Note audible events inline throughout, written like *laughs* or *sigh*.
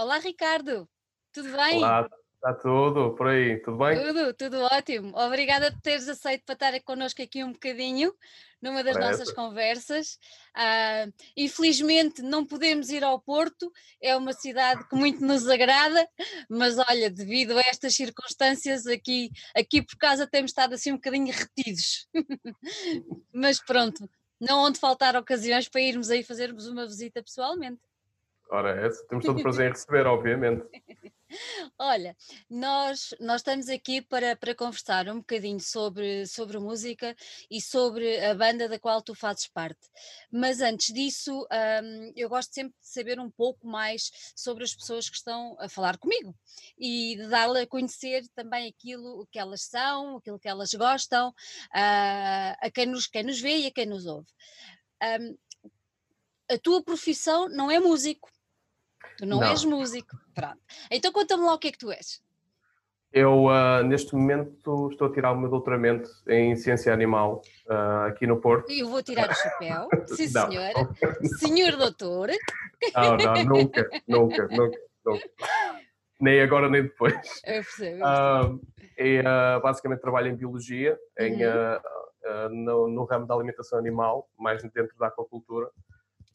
Olá, Ricardo. Tudo bem? Olá, está tudo por aí, tudo bem? Tudo, tudo ótimo. Obrigada por teres aceito para estar connosco aqui um bocadinho numa das Parece. nossas conversas. Ah, infelizmente não podemos ir ao Porto, é uma cidade que muito nos agrada, mas olha, devido a estas circunstâncias aqui, aqui por casa temos estado assim um bocadinho retidos. *laughs* mas pronto, não onde faltar ocasiões para irmos aí fazermos uma visita pessoalmente. Ora, é essa, temos todo o prazer em *laughs* receber, obviamente. Olha, nós, nós estamos aqui para, para conversar um bocadinho sobre, sobre música e sobre a banda da qual tu fazes parte. Mas antes disso, hum, eu gosto sempre de saber um pouco mais sobre as pessoas que estão a falar comigo e de dar-lhe a conhecer também aquilo que elas são, aquilo que elas gostam, ah, a quem nos, quem nos vê e a quem nos ouve. Hum, a tua profissão não é músico. Tu não, Não. és músico. Pronto. Então conta-me lá o que é que tu és. Eu, ah, neste momento, estou a tirar o meu doutoramento em Ciência Animal ah, aqui no Porto. Eu vou tirar o chapéu. *laughs* Sim, senhora. Senhor doutor. Não, não, nunca, nunca, nunca, nunca. Nem agora, nem depois. Eu percebo. percebo. Ah, e, ah, basicamente trabalho em Biologia, em, Uhum. no, no ramo da alimentação animal, mais dentro da aquacultura.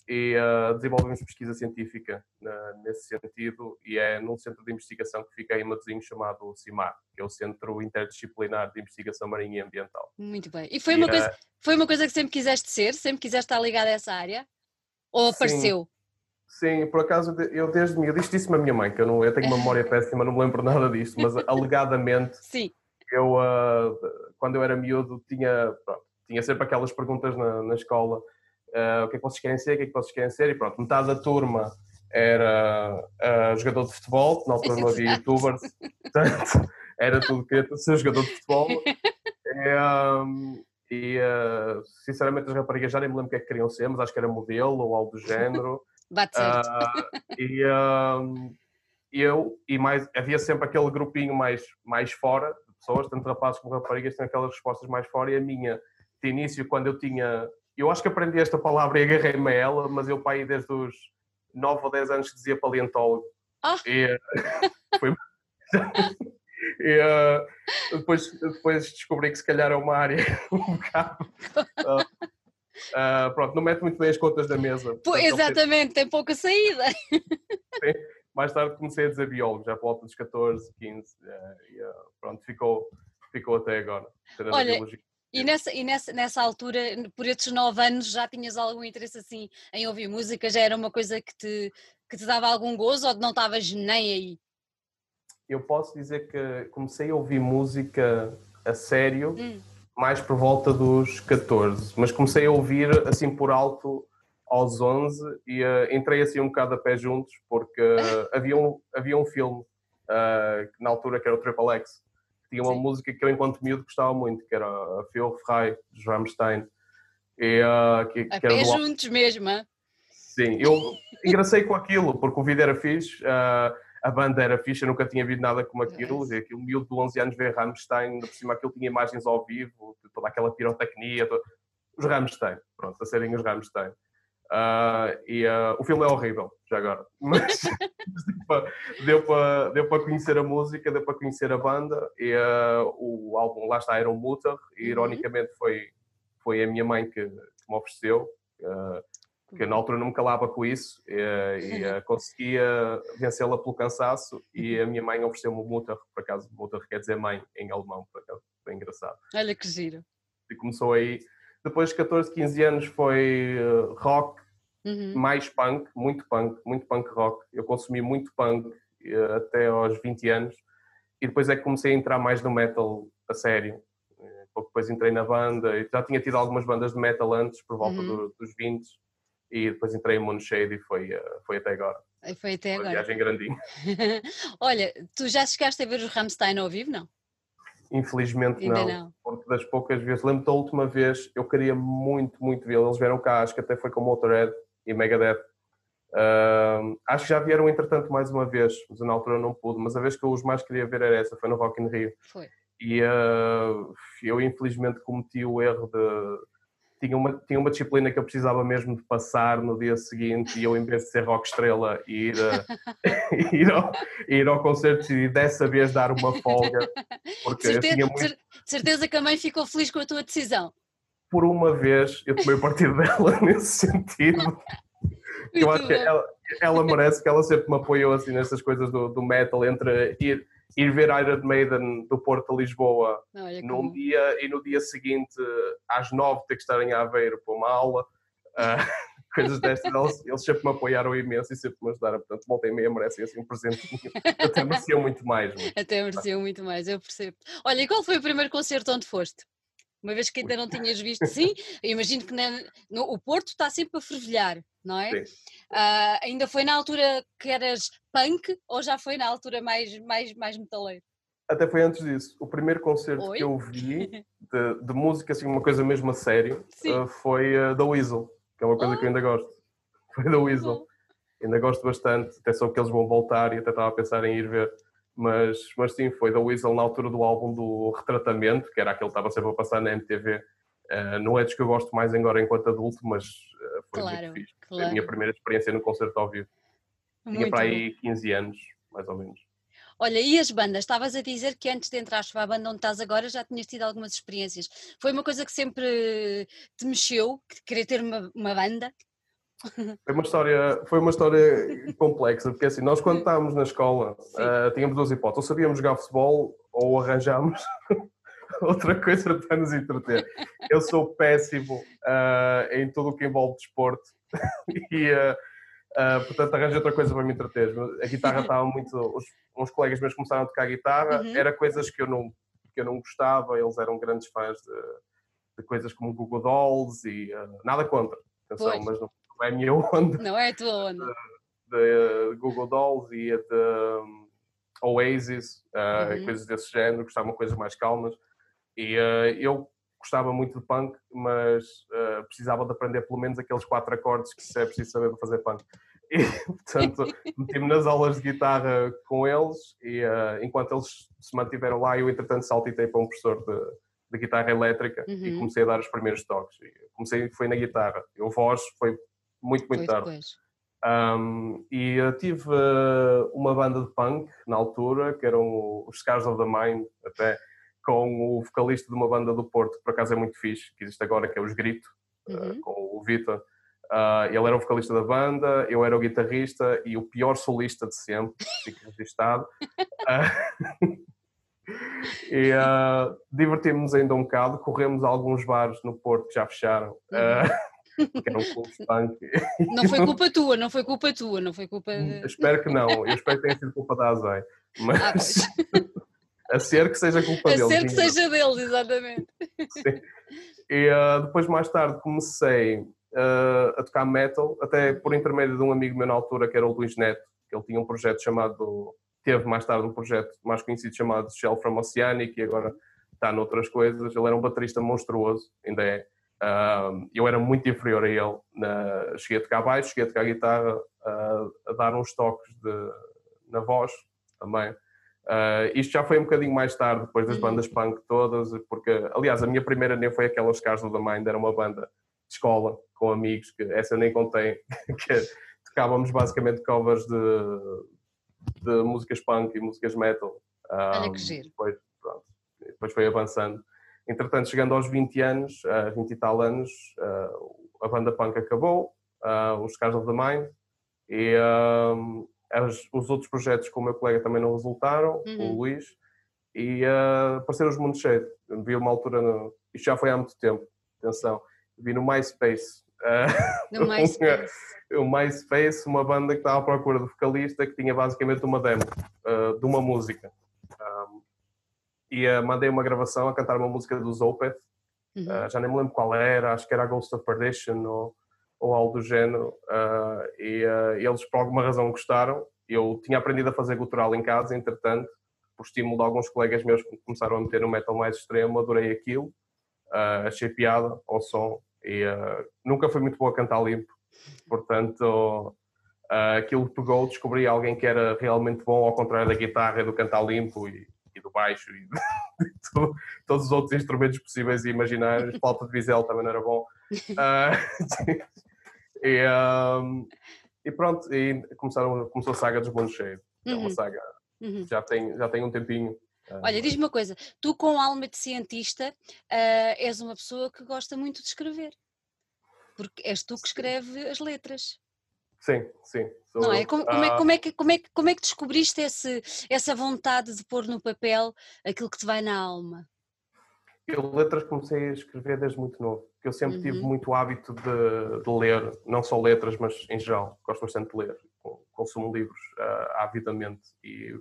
E ah, desenvolvemos pesquisa científica ah, nesse sentido, e é num centro de investigação que fica em Matosinhos chamado CIMAR, que é o Centro Interdisciplinar de Investigação Marinha e Ambiental. Muito bem. E foi E, uma, coisa, foi uma coisa que sempre quiseste ser? Sempre quiseste estar ligada a essa área? Ou Sim. apareceu? Sim, por acaso eu desde isto disse-me a minha mãe, que eu, não, eu tenho uma memória *laughs* péssima, não me lembro nada disto, mas alegadamente Sim. eu, ah, quando eu era miúdo, tinha, pronto, tinha sempre aquelas perguntas na, na escola: ah, o que é que vocês querem ser, o que é que vocês querem ser? E pronto, metade da turma era ah, jogador de futebol, na altura não havia youtubers, portanto, *laughs* era tudo que queria ser jogador de futebol. E, ah, e, ah, sinceramente, as raparigas já nem me lembro o que é que queriam ser, mas acho que era modelo ou algo do género. *laughs* Bate certo. Ah, e ahm, eu, e mais, havia sempre aquele grupinho mais, mais fora de pessoas, tanto rapazes como raparigas, têm aquelas respostas mais fora. E a minha, de início, quando eu tinha. Eu acho que aprendi esta palavra e agarrei-me a ela, mas eu, pai, desde os 9 ou 10 anos, dizia paleontólogo. Ah! E, *laughs* foi. *laughs* e, ah, depois, depois descobri que se calhar é uma área *laughs* um bocado. ah, ah, pronto, não mete muito bem as contas da mesa. Pô, fez- exatamente, tem pouca saída. mais tarde comecei a dizer biólogo, já por volta dos 14, 15, eh, e eh, pronto, ficou, ficou até agora. Olha, biologia. E, nessa, e nessa, nessa altura, por estes nove anos, já tinhas algum interesse assim em ouvir música? Já era uma coisa que te, que te dava algum gozo ou não estavas nem aí? Eu posso dizer que comecei a ouvir música a sério Hum. mais por volta dos 14, mas comecei a ouvir assim por alto aos 11 e eh, entrei assim um bocado a pé juntos porque *laughs* havia, um, havia um filme que na altura que era o Triple X, tinha uma Sim. música que eu enquanto miúdo gostava muito, que era a Phil Fry, dos Rammstein. E, eh, que, que era juntos mesmo. Sim, eu engracei com aquilo, porque o vídeo era fixe, ah, a banda era fixe, eu nunca tinha visto nada como aquilo, e aquilo miúdo de 11 anos ver Rammstein, por cima aquilo tinha imagens ao vivo, toda aquela pirotecnia, os Rammstein, pronto, a serem os Rammstein. Ah, e ah, o filme é horrível, já agora, *laughs* mas deu para- deu para conhecer a música, deu para conhecer a banda, e ah, o álbum, lá está, era um Mutter, e Uhum. ironicamente foi, foi a minha mãe que, que me ofereceu, que na altura não me calava com isso eh, e, eh, conseguia vencê-la pelo cansaço e a minha mãe ofereceu-me o Mutter, por acaso Mutter quer dizer mãe em alemão, por acaso, foi engraçado. Olha que giro. E começou aí, depois de 14, 15 anos foi eh, rock, Uhum. mais punk, muito punk, muito punk rock. Eu consumi muito punk eh, até aos 20 anos e depois é que comecei a entrar mais no metal a sério. Eh, Pouco depois entrei na banda e já tinha tido algumas bandas de metal antes, por volta Uhum. do- dos 20 e depois entrei em Moonshade e foi, foi até agora. Foi até Uma agora. viagem grandinha. *laughs* Olha, tu já chegaste a ver os Rammstein ao vivo, não? Infelizmente Ainda não, não. porque das poucas vezes, lembro da última vez, eu queria muito, muito vê-los. Eles vieram cá, acho que até foi com Motorhead e Megadeth. Ahm, acho que já vieram entretanto mais uma vez, mas na altura não pude. Mas a vez que eu os mais queria ver era essa, foi no Rock in Rio. Foi. E ah, eu infelizmente cometi o erro de, tinha uma, tinha uma disciplina que eu precisava mesmo de passar no dia seguinte e eu, em vez de ser rock estrela, ir, uh, *laughs* ir, ao, ir ao concerto e dessa vez dar uma folga. Porque certeza, tinha muito... certeza que a mãe ficou feliz com a tua decisão. Por uma vez eu tomei partido *laughs* dela nesse sentido. *laughs* eu acho que ela, ela merece que ela sempre me apoiou assim nessas coisas do, do metal, entre ir ir ver Iron Maiden do Porto a Lisboa Olha num como... dia e no dia seguinte às nove ter que estar em Aveiro para uma aula. Uh, *laughs* coisas destas, eles, eles, sempre me apoiaram imenso e sempre me ajudaram, portanto, volta e meia merecem assim um presente, até mereciam muito mais. Mas... Até mereciam muito mais, eu percebo. Olha, e qual foi o primeiro concerto onde foste? Uma vez que ainda não tinhas visto, sim, imagino que na, no, o Porto está sempre a fervilhar, não é? Uh, ainda foi na altura que eras punk ou já foi na altura mais, mais, mais metaleiro? Até foi antes disso. O primeiro concerto Oi? que eu vi de, de, música, assim, uma coisa mesmo a sério, uh, foi uh, da Weasel, que é uma coisa oh. que eu ainda gosto. Foi da Weasel. Oh. Ainda gosto bastante, até soube que eles vão voltar e até estava a pensar em ir ver. Mas, mas sim, foi da Weasel na altura do álbum do Retratamento, que era aquele que estava sempre a passar na MTV. Uh, eh, não é dos que eu gosto mais agora enquanto adulto, mas uh, foi claro, muito fixe. Claro. Foi a minha primeira experiência no concerto ao vivo. Muito Tinha para aí 15 anos, mais ou menos. Olha, e as bandas? Estavas a dizer que antes de entrar para a banda onde estás agora já tinhas tido algumas experiências. Foi uma coisa que sempre te mexeu, querer ter uma, uma banda? Foi uma história, foi uma história complexa, porque assim, nós quando estávamos na escola uh, tínhamos duas hipóteses, ou sabíamos jogar futebol ou arranjámos *laughs* outra coisa para nos entreter. Eu sou péssimo uh, em tudo o que envolve desporto *laughs* e, uh, portanto, arranjei outra coisa para me entreter. A guitarra *laughs* estava muito. Os, uns colegas meus começaram a tocar guitarra, uhum. era coisas que eu, não, que eu não gostava, eles eram grandes fãs de, de coisas como Google Dolls e nada contra, atenção, mas não é a minha *laughs* onda. Não é a tua onda. De, Google Dolls e a de um, Oasis, uh, uhum. coisas desse género, gostava de coisas mais calmas. E uh, eu gostava muito de punk, mas uh, precisava de aprender pelo menos aqueles quatro acordes que é preciso saber para fazer punk. *laughs* E, portanto, *laughs* meti-me nas aulas de guitarra com eles e enquanto eles se mantiveram lá, eu entretanto saltitei para um professor de, de guitarra elétrica uhum. e comecei a dar os primeiros toques. Comecei, foi na guitarra. Eu voz foi muito, muito tarde. Um, e eu tive uh, uma banda de punk na altura, que eram os Scars of the Mind, até com o vocalista de uma banda do Porto, que por acaso é muito fixe, que existe agora, que é os Grito, ah, uhum. uh, com o Vitor. Uh, ele era o vocalista da banda, eu era o guitarrista e o pior solista de sempre, fico registado. *laughs* e uh, divertimos ainda um bocado, corremos a alguns bares no Porto que já fecharam. Uhum um clube. *laughs* Não foi *laughs* culpa tua, não foi culpa tua, não foi culpa. De... Espero que não, eu espero que tenha *laughs* sido culpa da Azai. Mas ah, a ser que seja culpa deles. A ser que seja deles, exatamente. Sim. E uh, depois, mais tarde, comecei uh, a tocar metal, até por intermédio de um amigo meu na altura, que era o Luís Neto, que ele tinha um projeto chamado. Teve mais tarde um projeto mais conhecido chamado Shell from Oceanic, e agora está noutras coisas. Ele era um baterista monstruoso, ainda é Uh, eu era muito inferior a ele. Na, cheguei a tocar baixo, cheguei a tocar guitarra, uh, a dar uns toques de, na voz também. Uh, isto já foi um bocadinho mais tarde, depois das uhum. bandas punk todas, porque, aliás, a minha primeira nem foi aquelas Cars of the Mind, era uma banda de escola, com amigos, que essa eu nem contei, *laughs* que tocávamos basicamente covers de, de músicas punk e músicas metal. Olha que giro. Depois, pronto, depois foi avançando. Entretanto, chegando aos 20 anos, uh, 20 e tal anos, a banda punk acabou, os Scars of the Mind, e uh, os outros projetos com o meu colega também não resultaram, uhum. o Luís, e uh, apareceram os Mundo Cheio. Vi uma altura, no, isto já foi há muito tempo, atenção, vi no MySpace. Uh, *laughs* no MySpace. o MySpace, uma banda que estava à procura do vocalista que tinha basicamente uma demo uh, de uma música e uh, mandei uma gravação a cantar uma música dos Opeth, uhum. uh, já nem me lembro qual era, acho que era Ghost of Perdition ou, ou algo do género, uh, e eles por alguma razão gostaram. Eu tinha aprendido a fazer gutural em casa, entretanto, por estímulo de alguns colegas meus que começaram a meter no metal mais extremo, adorei aquilo, achei piada ao som e nunca fui muito boa a cantar limpo, portanto aquilo pegou, descobri alguém que era realmente bom ao contrário da guitarra e do cantar limpo e do baixo e *laughs* todos os outros instrumentos possíveis e imaginários. *laughs* Falta de bisel também não era bom. *laughs* uh, e, um, e, pronto, e começaram, começou a saga dos Bons Cheios. É uma uhum. saga, uhum. já, tem, já tem um tempinho. Olha, diz-me uma coisa, tu com alma de cientista uh, és uma pessoa que gosta muito de escrever, porque és tu que escreve as letras. Sim, sim. Não é? Como, como, é, como, é que, como, é, como é que descobriste esse, essa vontade de pôr no papel aquilo que te vai na alma? Eu letras comecei a escrever desde muito novo, porque eu sempre uhum. tive muito hábito de, de, ler, não só letras, mas em geral, gosto bastante de ler, consumo livros uh, avidamente e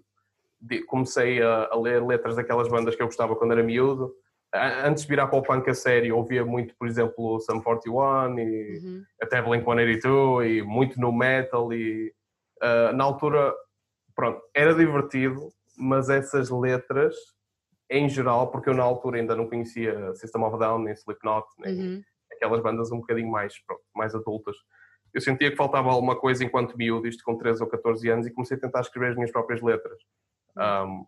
de, comecei a, a, ler letras daquelas bandas que eu gostava quando era miúdo. Antes de virar para o punk a sério, ouvia muito, por exemplo, Sum 41 e uhum. até Blink-182 e muito no metal e uh, na altura, pronto, era divertido, mas essas letras em geral, porque eu na altura ainda não conhecia System of a Down, nem Slipknot, nem uhum. aquelas bandas um bocadinho mais, pronto, mais adultas. Eu sentia que faltava alguma coisa enquanto miúdo, isto com 13 ou 14 anos, e comecei a tentar escrever as minhas próprias letras. Um,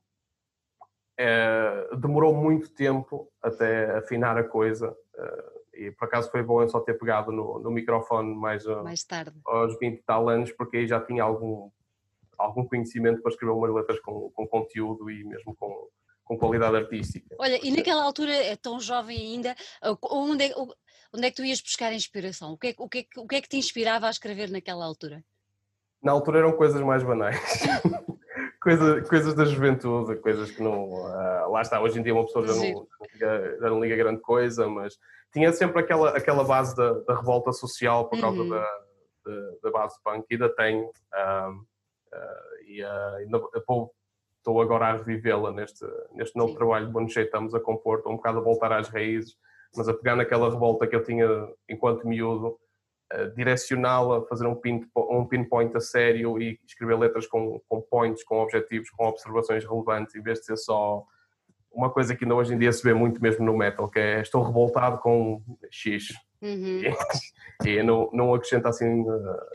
é, demorou muito tempo até afinar a coisa, uh, e por acaso foi bom eu só ter pegado no, no microfone mais, uh, mais tarde. aos 20 e tal anos, porque aí já tinha algum, algum conhecimento para escrever umas letras com, com conteúdo e mesmo com, com qualidade artística. Olha, e naquela altura, é tão jovem ainda, onde é, onde é que tu ias buscar inspiração? O que, é, o, que é, o que é que te inspirava a escrever naquela altura? Na altura eram coisas mais banais. *laughs* Coisa, coisas da juventude, coisas que não. Uh, lá está, hoje em dia uma pessoa já não, liga, já não liga grande coisa, mas tinha sempre aquela, aquela base da, da revolta social por causa uhum. da, da, da, base punk, ainda tenho. Uh, uh, e uh, estou agora a revivê-la neste, neste novo Sim. trabalho de Boncheio estamos a compor, estou um bocado a voltar às raízes, mas a pegar naquela revolta que eu tinha enquanto miúdo, direcioná-la, fazer um, pin, um pinpoint a sério e escrever letras com, com points, com objetivos, com observações relevantes, em vez de ser só uma coisa que ainda hoje em dia se vê muito mesmo no metal, que é estou revoltado com X. Uhum. E, e não, não acrescenta assim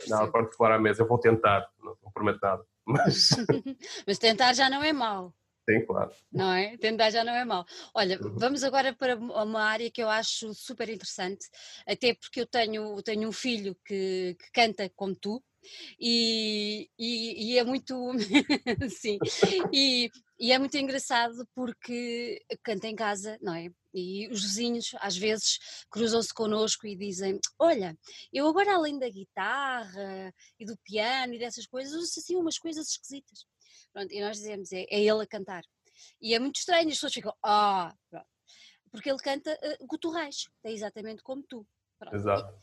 nada particular à mesa, eu vou tentar, não, não prometo nada. Mas... *laughs* Mas tentar já não é mau. Sim, claro. Não é? Tentar já não é mau. Olha, uhum. vamos agora para uma área que eu acho super interessante, até porque eu tenho, tenho um filho que, que canta como tu, e, e, e, é muito *laughs* sim e, e, é muito engraçado porque canta em casa, não é? E os vizinhos às vezes cruzam-se connosco e dizem: Olha, eu agora além da guitarra e do piano e dessas coisas, uso assim umas coisas esquisitas. Pronto, e nós dizemos: É, é ele a cantar. E é muito estranho, as pessoas ficam: Ah, pronto. Porque ele canta uh, guturrais, é exatamente como tu. Pronto. Exato.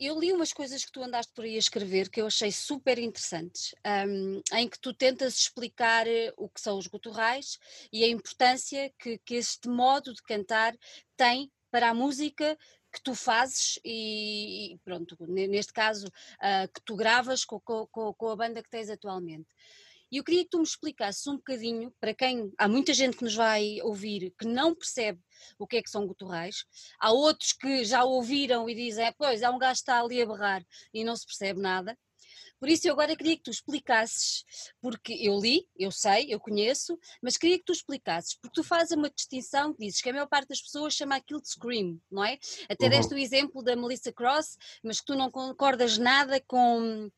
Eu li umas coisas que tu andaste por aí a escrever que eu achei super interessantes, um, em que tu tentas explicar eh, o que são os guturrais e a importância que, que este modo de cantar tem para a música que tu fazes e, e pronto, neste caso uh, que tu gravas com, com, com a banda que tens atualmente. E eu queria que tu me explicasses um bocadinho, para quem, há muita gente que nos vai ouvir que não percebe o que é que são guturrais, há outros que já ouviram e dizem, é, pois, há um gajo que está ali a berrar e não se percebe nada. Por isso eu agora queria que tu explicasses, porque eu li, eu sei, eu conheço, mas queria que tu explicasses, porque tu fazes uma distinção, dizes que a maior parte das pessoas chama aquilo de scream, não é? Até uhum. deste o exemplo da Melissa Cross, mas que tu não concordas nada com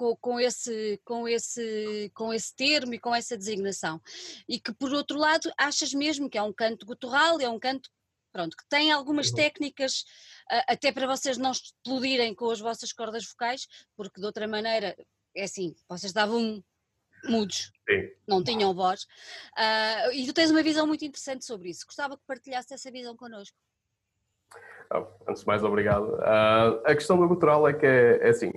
com, com, esse, com, esse, com esse termo e com essa designação. E que, por outro lado, achas mesmo que é um canto gutural, é um canto pronto, que tem algumas uhum. técnicas até para vocês não explodirem com as vossas cordas vocais, porque de outra maneira, é assim, vocês estavam mudos, Sim. não tinham voz, uh, e tu tens uma visão muito interessante sobre isso. Gostava que partilhasse essa visão connosco. Oh, antes de mais, obrigado. Uh, a questão do gutural é que é, é assim,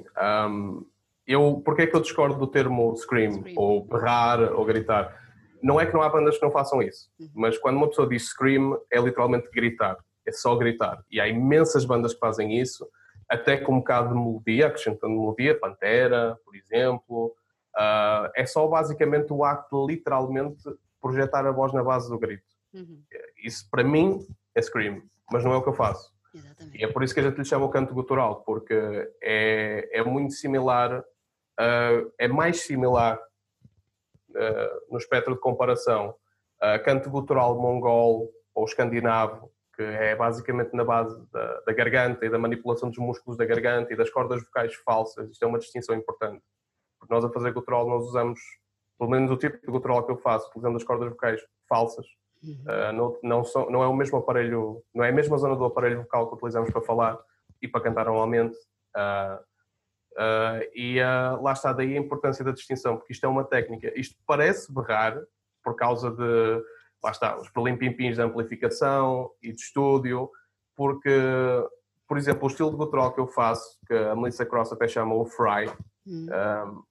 um, eu, porque é que eu discordo do termo scream, scream, ou berrar, ou gritar? Não é que não há bandas que não façam isso, uhum. mas quando uma pessoa diz scream, é literalmente gritar, é só gritar. E há imensas bandas que fazem isso, até com um bocado de melodia, acrescentando melodia, Pantera, por exemplo. Uh, é só basicamente o acto de literalmente projetar a voz na base do grito. Uhum. Isso para mim é scream, mas não é o que eu faço. Exatamente. E é por isso que a gente lhe chama o canto gutural, porque é, é muito similar uh, é mais similar no espectro de comparação canto gutural mongol ou escandinavo que é basicamente na base da, da, garganta e da manipulação dos músculos da garganta e das cordas vocais falsas. Isto é uma distinção importante. Porque nós a fazer gutural nós usamos, pelo menos o tipo de gutural que eu faço, utilizando as cordas vocais falsas, uhum. uh, não, não, são, não é o mesmo aparelho, não é a mesma zona do aparelho vocal que utilizamos para falar e para cantar normalmente. Uh, uh, e lá está daí a importância da distinção, porque isto é uma técnica. Isto parece berrar por causa de lá está, os perlimpimpins de amplificação e de estúdio, porque, por exemplo, o estilo de gutural que eu faço, que a Melissa Cross até chama o Fry, hum. um,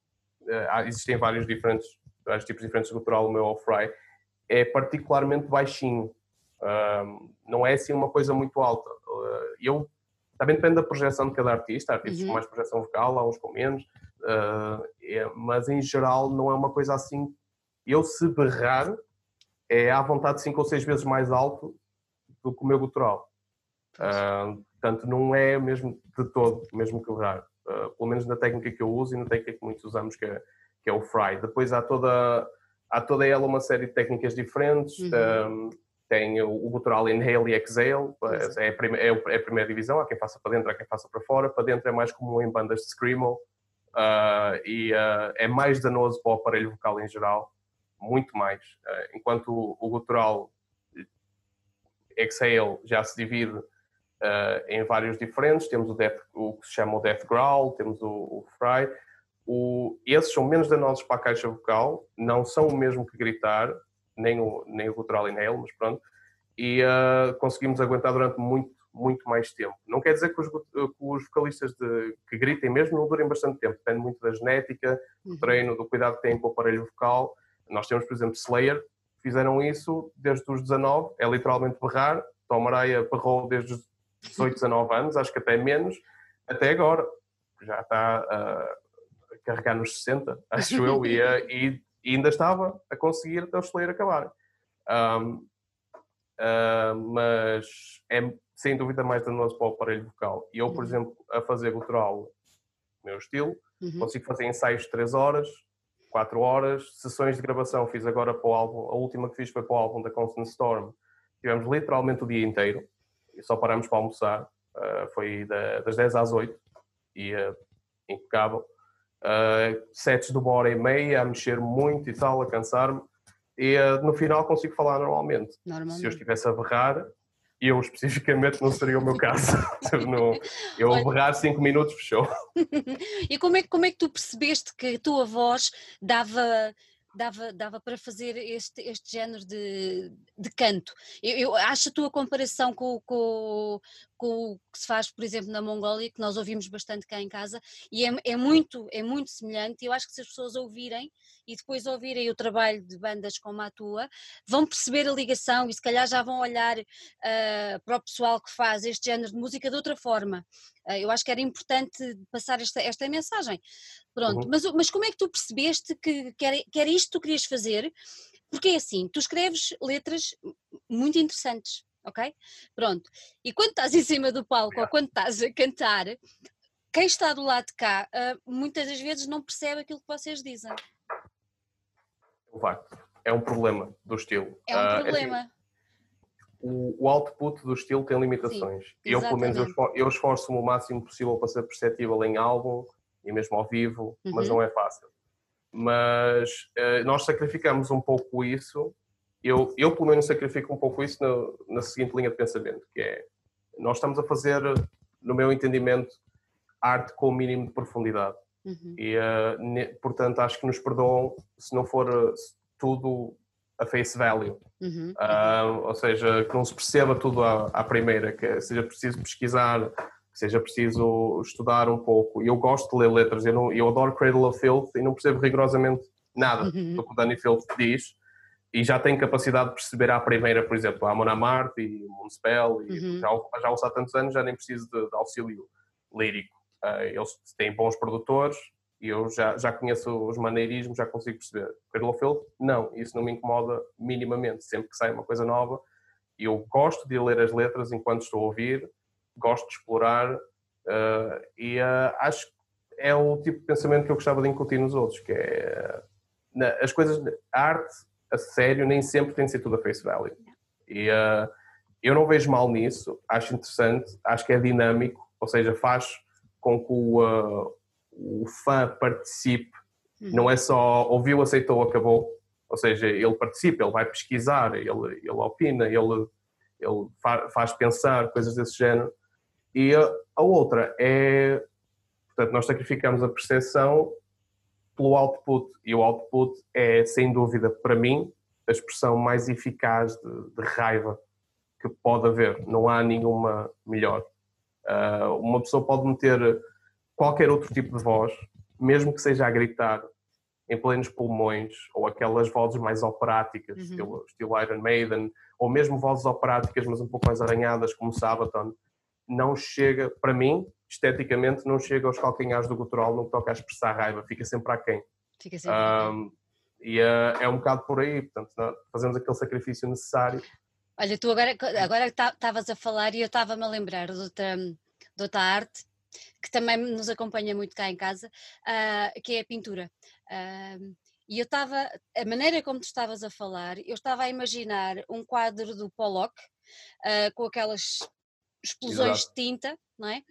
eh, existem vários diferentes, vários tipos diferentes de gutural, o meu é o Fry, é particularmente baixinho, um, não é assim uma coisa muito alta. Uh, eu, também depende da projeção de cada artista, há artistas uhum. com mais projeção vocal, há uns com menos, uh, é, mas em geral não é uma coisa assim. Eu se berrar, é à vontade cinco ou seis vezes mais alto do que o meu gutural. Uh, portanto, não é mesmo de todo, mesmo que raro. Uh, pelo menos na técnica que eu uso e na técnica que muitos usamos, que é, que é o fry. Depois há toda, há toda ela uma série de técnicas diferentes. Uhum. Um, tem o, o gutural inhale e exhale, é a, primeira, é, é a primeira divisão, há quem faça para dentro, há quem faça para fora. Para dentro é mais comum em bandas de screamo uh, e é mais danoso para o aparelho vocal em geral muito mais. Eh, enquanto o gutural exhale já se divide uh, em vários diferentes, temos o, death, o que se chama o death growl, temos o, o fry. O, esses são menos danosos para a caixa vocal, não são o mesmo que gritar, nem o, nem o gutural inhale, mas pronto, e uh, conseguimos aguentar durante muito, muito mais tempo. Não quer dizer que os, que os vocalistas de, que gritem mesmo não durem bastante tempo, depende muito da genética, do uhum. treino, do cuidado que têm com o aparelho vocal, nós temos, por exemplo, Slayer, fizeram isso desde os 19, é literalmente berrar. Tom Araya berrou desde os 18, 19 anos, acho que até menos, até agora. Já está a carregar nos 60, acho eu, e, e, e, ainda estava a conseguir até o Slayer acabar. Um, uh, mas é sem dúvida mais danoso para o aparelho vocal. E eu, por uhum. exemplo, a fazer gutural, meu estilo, uhum. consigo fazer ensaios de 3 horas, 4 horas, sessões de gravação fiz agora para o álbum, a última que fiz foi para o álbum da Constant Storm, tivemos literalmente o dia inteiro, e só paramos para almoçar, uh, foi da, das 10 às 8, e uh, impecável. Uh, sets de uma hora e meia, a mexer muito e tal, a cansar-me, e uh, no final consigo falar normalmente. normalmente. Se eu estivesse a berrar, eu especificamente não seria o meu caso. *laughs* *laughs* não, eu Olha... berrar 5 minutos fechou. *laughs* e como é, como é que tu percebeste que a tua voz dava dava, dava para fazer este, este género de, de canto. Eu, eu acho a tua comparação com, com, com o que se faz, por exemplo, na Mongólia, que nós ouvimos bastante cá em casa, e é, é muito, é muito semelhante. Eu acho que se as pessoas ouvirem e depois ouvirem o trabalho de bandas como a tua, vão perceber a ligação e se calhar já vão olhar uh, para o pessoal que faz este género de música de outra forma. Uh, eu acho que era importante passar esta, esta mensagem. Pronto, uhum. mas, mas como é que tu percebeste que, que, era, que era isto que tu querias fazer? Porque é assim, tu escreves letras muito interessantes, ok? Pronto. E quando estás *laughs* em cima do palco ou quando estás a cantar, quem está do lado de cá uh, muitas das vezes não percebe aquilo que vocês dizem. O facto. É um problema do estilo. É um uh, problema. Assim, o, o, output do estilo tem limitações. Sim, eu, pelo menos, eu, eu esforço-me o máximo possível para ser perceptível em álbum e mesmo ao vivo, uhum. mas não é fácil. Mas uh, nós sacrificamos um pouco isso. Eu, eu, pelo menos, sacrifico um pouco isso na, na seguinte linha de pensamento, que é nós estamos a fazer, no meu entendimento, arte com o mínimo de profundidade. Uhum. E, uh, ne, portanto, acho que nos perdoam se não for uh, tudo a face value. Uhum. Uh, ou seja, que não se perceba tudo à, à, primeira, que seja preciso pesquisar, que seja preciso estudar um pouco. Eu gosto de ler letras, eu, não, eu adoro Cradle of Filth e não percebo rigorosamente nada uhum. do que o Danny Filth diz. E já tenho capacidade de perceber à primeira, por exemplo, a Amon Amarth e Moonspell, e uhum. já, já ouço há tantos anos, já nem preciso de, de auxílio lírico. Uh, eles têm bons produtores e eu já, já conheço os maneirismos, já consigo perceber. Cradle of Filth, não, isso não me incomoda minimamente. Sempre que sai uma coisa nova, eu gosto de ler as letras enquanto estou a ouvir, gosto de explorar uh, e uh, acho que é o tipo de pensamento que eu gostava de incutir nos outros, que é na, as coisas, a arte a sério nem sempre tem de ser tudo a face value. E uh, eu não vejo mal nisso, acho interessante, acho que é dinâmico, ou seja, faz com que o, uh, o fã participe, uhum. não é só ouviu, aceitou, acabou, ou seja, ele participa, ele vai pesquisar, ele, ele opina, ele, ele faz pensar, coisas desse género. E a, a outra é, portanto, nós sacrificamos a percepção pelo output, e o output é, sem dúvida, para mim, a expressão mais eficaz de, de raiva que pode haver, não há nenhuma melhor. Uh, uma pessoa pode meter qualquer outro tipo de voz, mesmo que seja a gritar em plenos pulmões, ou aquelas vozes mais operáticas, uhum. estilo, estilo, Iron Maiden, ou mesmo vozes operáticas, mas um pouco mais arranhadas, como Sabaton, não chega, para mim, esteticamente, não chega aos calcanhares do gutural no que toca a expressar raiva, fica sempre aquém. Fica sempre um, E uh, é um bocado por aí, portanto, fazemos aquele sacrifício necessário Olha, tu agora agora estavas a falar e eu estava-me a lembrar de outra, de outra arte que também nos acompanha muito cá em casa, uh, que é a pintura. Uh, e eu estava, a maneira como tu estavas a falar, eu estava a imaginar um quadro do Pollock uh, com aquelas explosões Exato. de tinta, não é?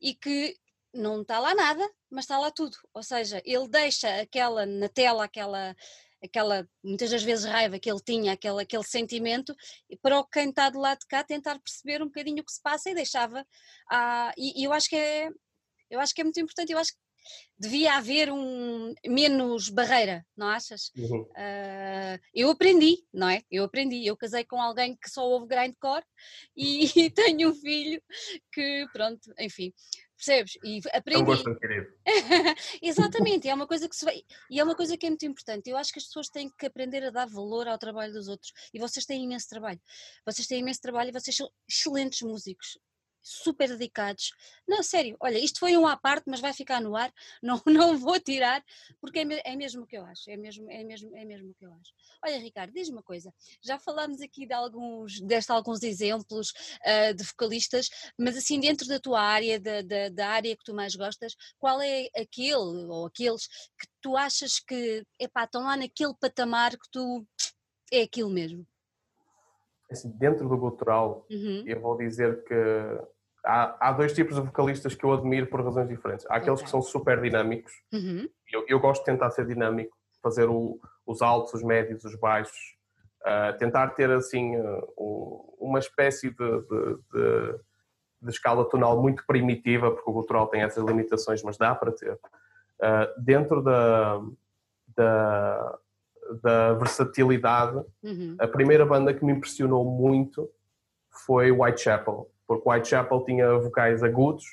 E que não está lá nada, mas está lá tudo. Ou seja, ele deixa aquela na tela aquela aquela, muitas das vezes, raiva que ele tinha, aquele, aquele sentimento, para o quem está do lado de cá tentar perceber um bocadinho o que se passa e deixava. Ah, e, e eu acho que é. Eu acho que é muito importante, eu acho que devia haver um menos barreira, não achas? Uhum. Uh, eu aprendi, não é? Eu aprendi, eu casei com alguém que só ouve grindcore e, e *laughs* tenho um filho que, pronto, enfim, Percebes? E aprendi. É um gosto. *laughs* Exatamente, é uma coisa que se vai. E é uma coisa que é muito importante. Eu acho que as pessoas têm que aprender a dar valor ao trabalho dos outros. E vocês têm imenso trabalho. Vocês têm imenso trabalho e vocês são excelentes músicos super dedicados. Não, sério, olha, isto foi um à parte, mas vai ficar no ar, *laughs* não, não vou tirar, porque é, é mesmo o que eu acho, é mesmo, é, mesmo, é mesmo o que eu acho. Olha, Ricardo, diz-me uma coisa, já falámos aqui de alguns, deste alguns exemplos uh, de vocalistas, mas assim, dentro da tua área, da, da, da, área que tu mais gostas, qual é aquele ou aqueles que tu achas que, epá, estão lá naquele patamar que tu, é aquilo mesmo? Assim, dentro do gutural, uhum. eu vou dizer que há, há, dois tipos de vocalistas que eu admiro por razões diferentes. Há aqueles okay. que são super dinâmicos. Uhum. Eu, eu, gosto de tentar ser dinâmico, fazer o, os altos, os médios, os baixos, uh, tentar ter assim uh, uma espécie de, de, de, de, escala tonal muito primitiva, porque o gutural tem essas limitações, mas dá para ter. Uh, dentro da, da, da versatilidade, uhum. a primeira banda que me impressionou muito foi Whitechapel porque Whitechapel tinha vocais agudos,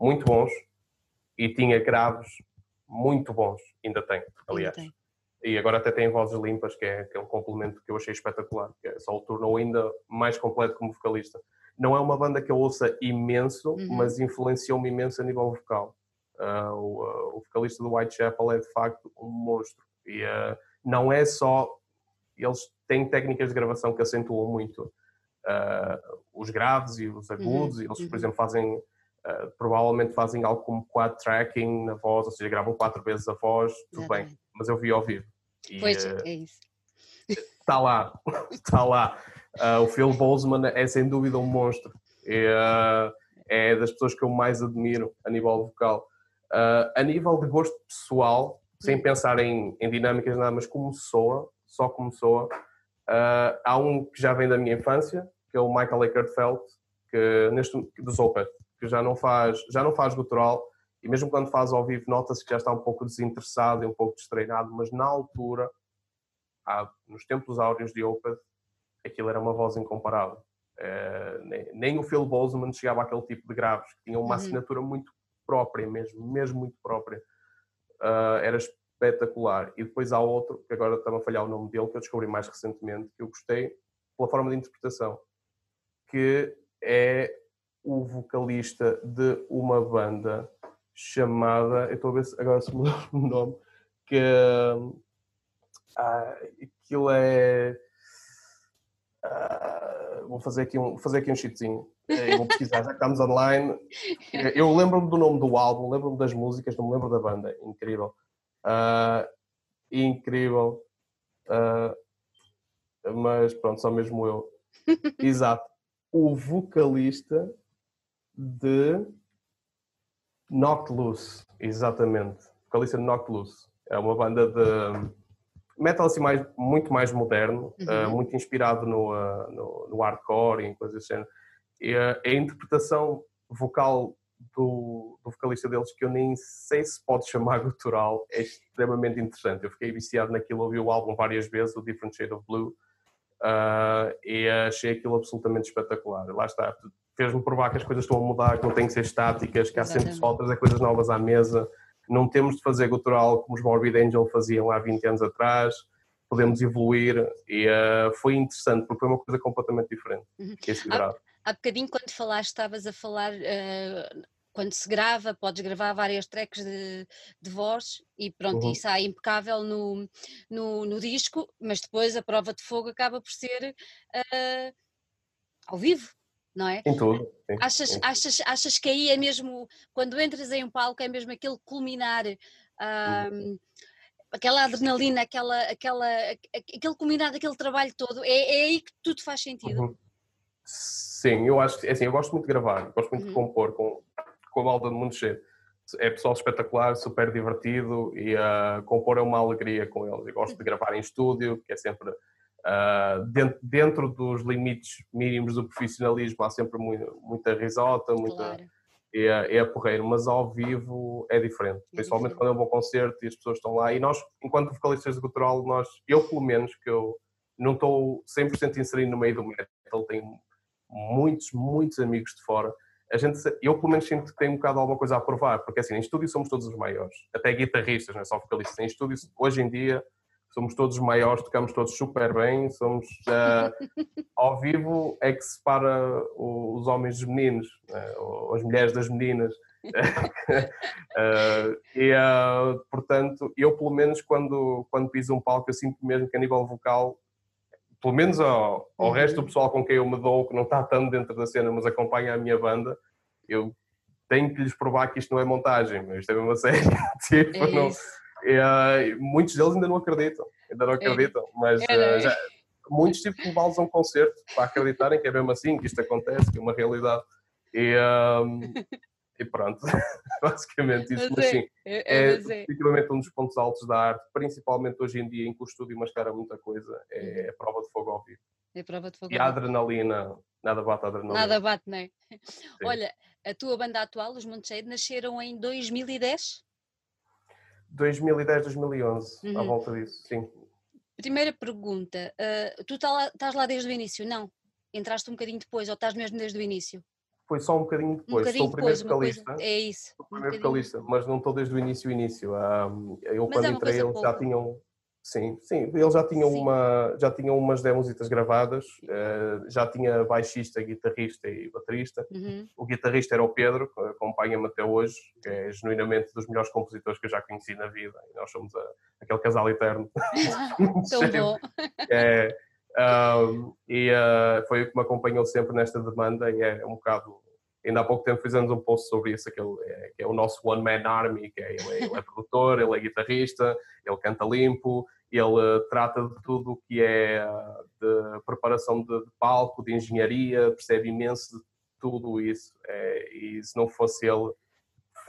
muito bons, e tinha graves muito bons, ainda tem, aliás. Ainda tem. E agora até tem vozes limpas, que é, que é um complemento que eu achei espetacular, que é, só o tornou ainda mais completo como vocalista. Não é uma banda que eu ouça imenso, uhum. mas influenciou-me imenso a nível vocal. Uh, o, uh, o, vocalista do Whitechapel é de facto um monstro. E uh, não é só. Eles têm técnicas de gravação que acentuam muito uh, os graves e os agudos, uhum, e eles, por uhum. exemplo, fazem, uh, provavelmente fazem algo como quad tracking na voz, ou seja, gravam quatro vezes a voz, tudo bem, mas eu vi ao vivo. E, pois, uh, é isso. Está lá, *laughs* está lá. o Phil Bozeman é sem dúvida um monstro. É, é das pessoas que eu mais admiro a nível vocal. a nível de gosto pessoal, sem pensar em, em dinâmicas nada, mas como soa, só como soa, Uh, há um que já vem da minha infância, que é o Michael Eckert que neste dos Opeth, que já não faz, já não faz gutural e mesmo quando faz ao vivo nota-se que já está um pouco desinteressado e um pouco destreinado, mas na altura, há, nos tempos áureos de Opeth, aquilo era uma voz incomparável. Uh, nem, nem, o Phil Bozeman chegava àquele tipo de graves, que tinha uma uhum. assinatura muito própria mesmo, mesmo muito própria. Uh, era espetacular. E depois há outro, que agora está a falhar o nome dele, que eu descobri mais recentemente, que eu gostei pela forma de interpretação, que é o vocalista de uma banda chamada, eu estou a ver se agora se me *laughs* o nome, que ah, aquilo é. Ah, vou fazer aqui um, fazer aqui um cheatzinho. Eh, vou pesquisar, já que estamos online. Eu lembro-me do nome do álbum, lembro-me das músicas, não me lembro da banda. Incrível. Uh, incrível. Uh, mas pronto, só mesmo eu. *laughs* Exato. o vocalista de Knocked Loose, exatamente. Vocalista de Knocked Loose. É uma banda de metal assim mais, muito mais moderno, uhum. uh, muito inspirado no, no, no, hardcore e coisas assim. Uh, a interpretação vocal do, do, vocalista deles, que eu nem sei se pode chamar *laughs* gutural, é extremamente interessante. Eu fiquei viciado naquilo, ouvi o álbum várias vezes, o Different Shade of Blue, uh, e achei aquilo absolutamente espetacular. Lá está, fez-me provar que as coisas estão a mudar, que não têm que ser estáticas, que há sempre só trazer coisas novas à mesa. Não temos de fazer gutural como os Morbid Angel faziam há 20 anos atrás, podemos evoluir e uh, foi interessante porque foi uma coisa completamente diferente. Uhum. Há, há bocadinho quando falaste, estavas a falar uh, quando se grava, podes gravar várias tracks de, de voz e pronto, uhum. isso é impecável no, no, no, disco, mas depois a prova de fogo acaba por ser uh, ao vivo, não é? Em tudo. Sim. Achas, achas, achas que aí é mesmo, quando entras em um palco, é mesmo aquele culminar. uhum. Aquela adrenalina, aquela, aquela, aquele culminar daquele trabalho todo, é, é aí que tudo faz sentido. Uhum. Sim, eu acho que assim, eu gosto muito de gravar, gosto muito de uhum. compor com, com a malta de mundo cheio. É pessoal espetacular, super divertido e uh, compor é uma alegria com eles. Eu gosto de gravar em estúdio, que é sempre uh, dentro, dentro, dos limites mínimos do profissionalismo, há sempre muito, muita risota, muita. Claro. É, é porreiro, mas ao vivo é diferente, é principalmente diferente. quando é um bom concerto e as pessoas estão lá. E nós, enquanto vocalistas de cultural, nós, eu pelo menos, que eu não estou 100% inserido no meio do metal, tenho muitos, muitos amigos de fora a gente, eu pelo menos sinto que tem um bocado alguma coisa a provar, porque assim, em estúdio somos todos os maiores, até guitarristas, não é só vocalistas, em estúdio hoje em dia somos todos os maiores, tocamos todos super bem, somos uh, *laughs* ao vivo é que separa os homens dos meninos, uh, as mulheres das meninas. uh, *laughs* e portanto, eu pelo menos quando, quando piso um palco, eu sinto mesmo que a nível vocal pelo menos ao, ao uhum. resto do pessoal com quem eu me dou, que não está tanto dentro da cena, mas acompanha a minha banda, eu tenho que lhes provar que isto não é montagem, mas isto é mesmo a sério. *laughs* tipo, é não, uh, muitos deles ainda não acreditam, ainda não é. acreditam, mas uh, já, muitos tive que levá-los a um concerto para acreditarem que é mesmo assim, que isto acontece, que é uma realidade. E, *laughs* e pronto, *laughs* basicamente isso. Mas, sim, é, é, é. um dos pontos altos da arte, principalmente hoje em dia em que o estúdio mascara muita coisa, é uhum. a prova de fogo ao vivo. É a prova de fogo E a adrenalina, nada bate a adrenalina. Nada bate, não é? Olha, a tua banda atual, os Monteshade, nasceram em 2010? 2010, 2011, uhum. à volta disso, sim. Primeira pergunta, uh, tu tá estás lá desde o início? Não? Entraste um bocadinho depois ou estás mesmo desde o início? Foi só um bocadinho depois. Um bocadinho Sou o primeiro vocalista. Coisa, é isso. Sou o primeiro um vocalista, mas não estou desde o início início. Eu mas quando é entrei eles já tinham. Sim, sim, eles já tinham, sim. Uma, já tinham umas demositas gravadas, uh, já tinha baixista, guitarrista e baterista. Uhum. O guitarrista era o Pedro, que acompanha-me até hoje, que é genuinamente dos melhores compositores que eu já conheci na vida. E nós somos a, aquele casal eterno. *laughs* *laughs* Tão bom. É, um, e uh, foi o que me acompanhou sempre nesta demanda e é um bocado ainda há pouco tempo fizemos um post sobre isso, aquele, é, que é o nosso One Man Army, que é, ele, é, ele é *laughs* produtor, ele é guitarrista, ele canta limpo, ele uh, trata de tudo o que é uh, de preparação de, de, palco, de engenharia, percebe imenso de tudo isso. É, e se não fosse ele,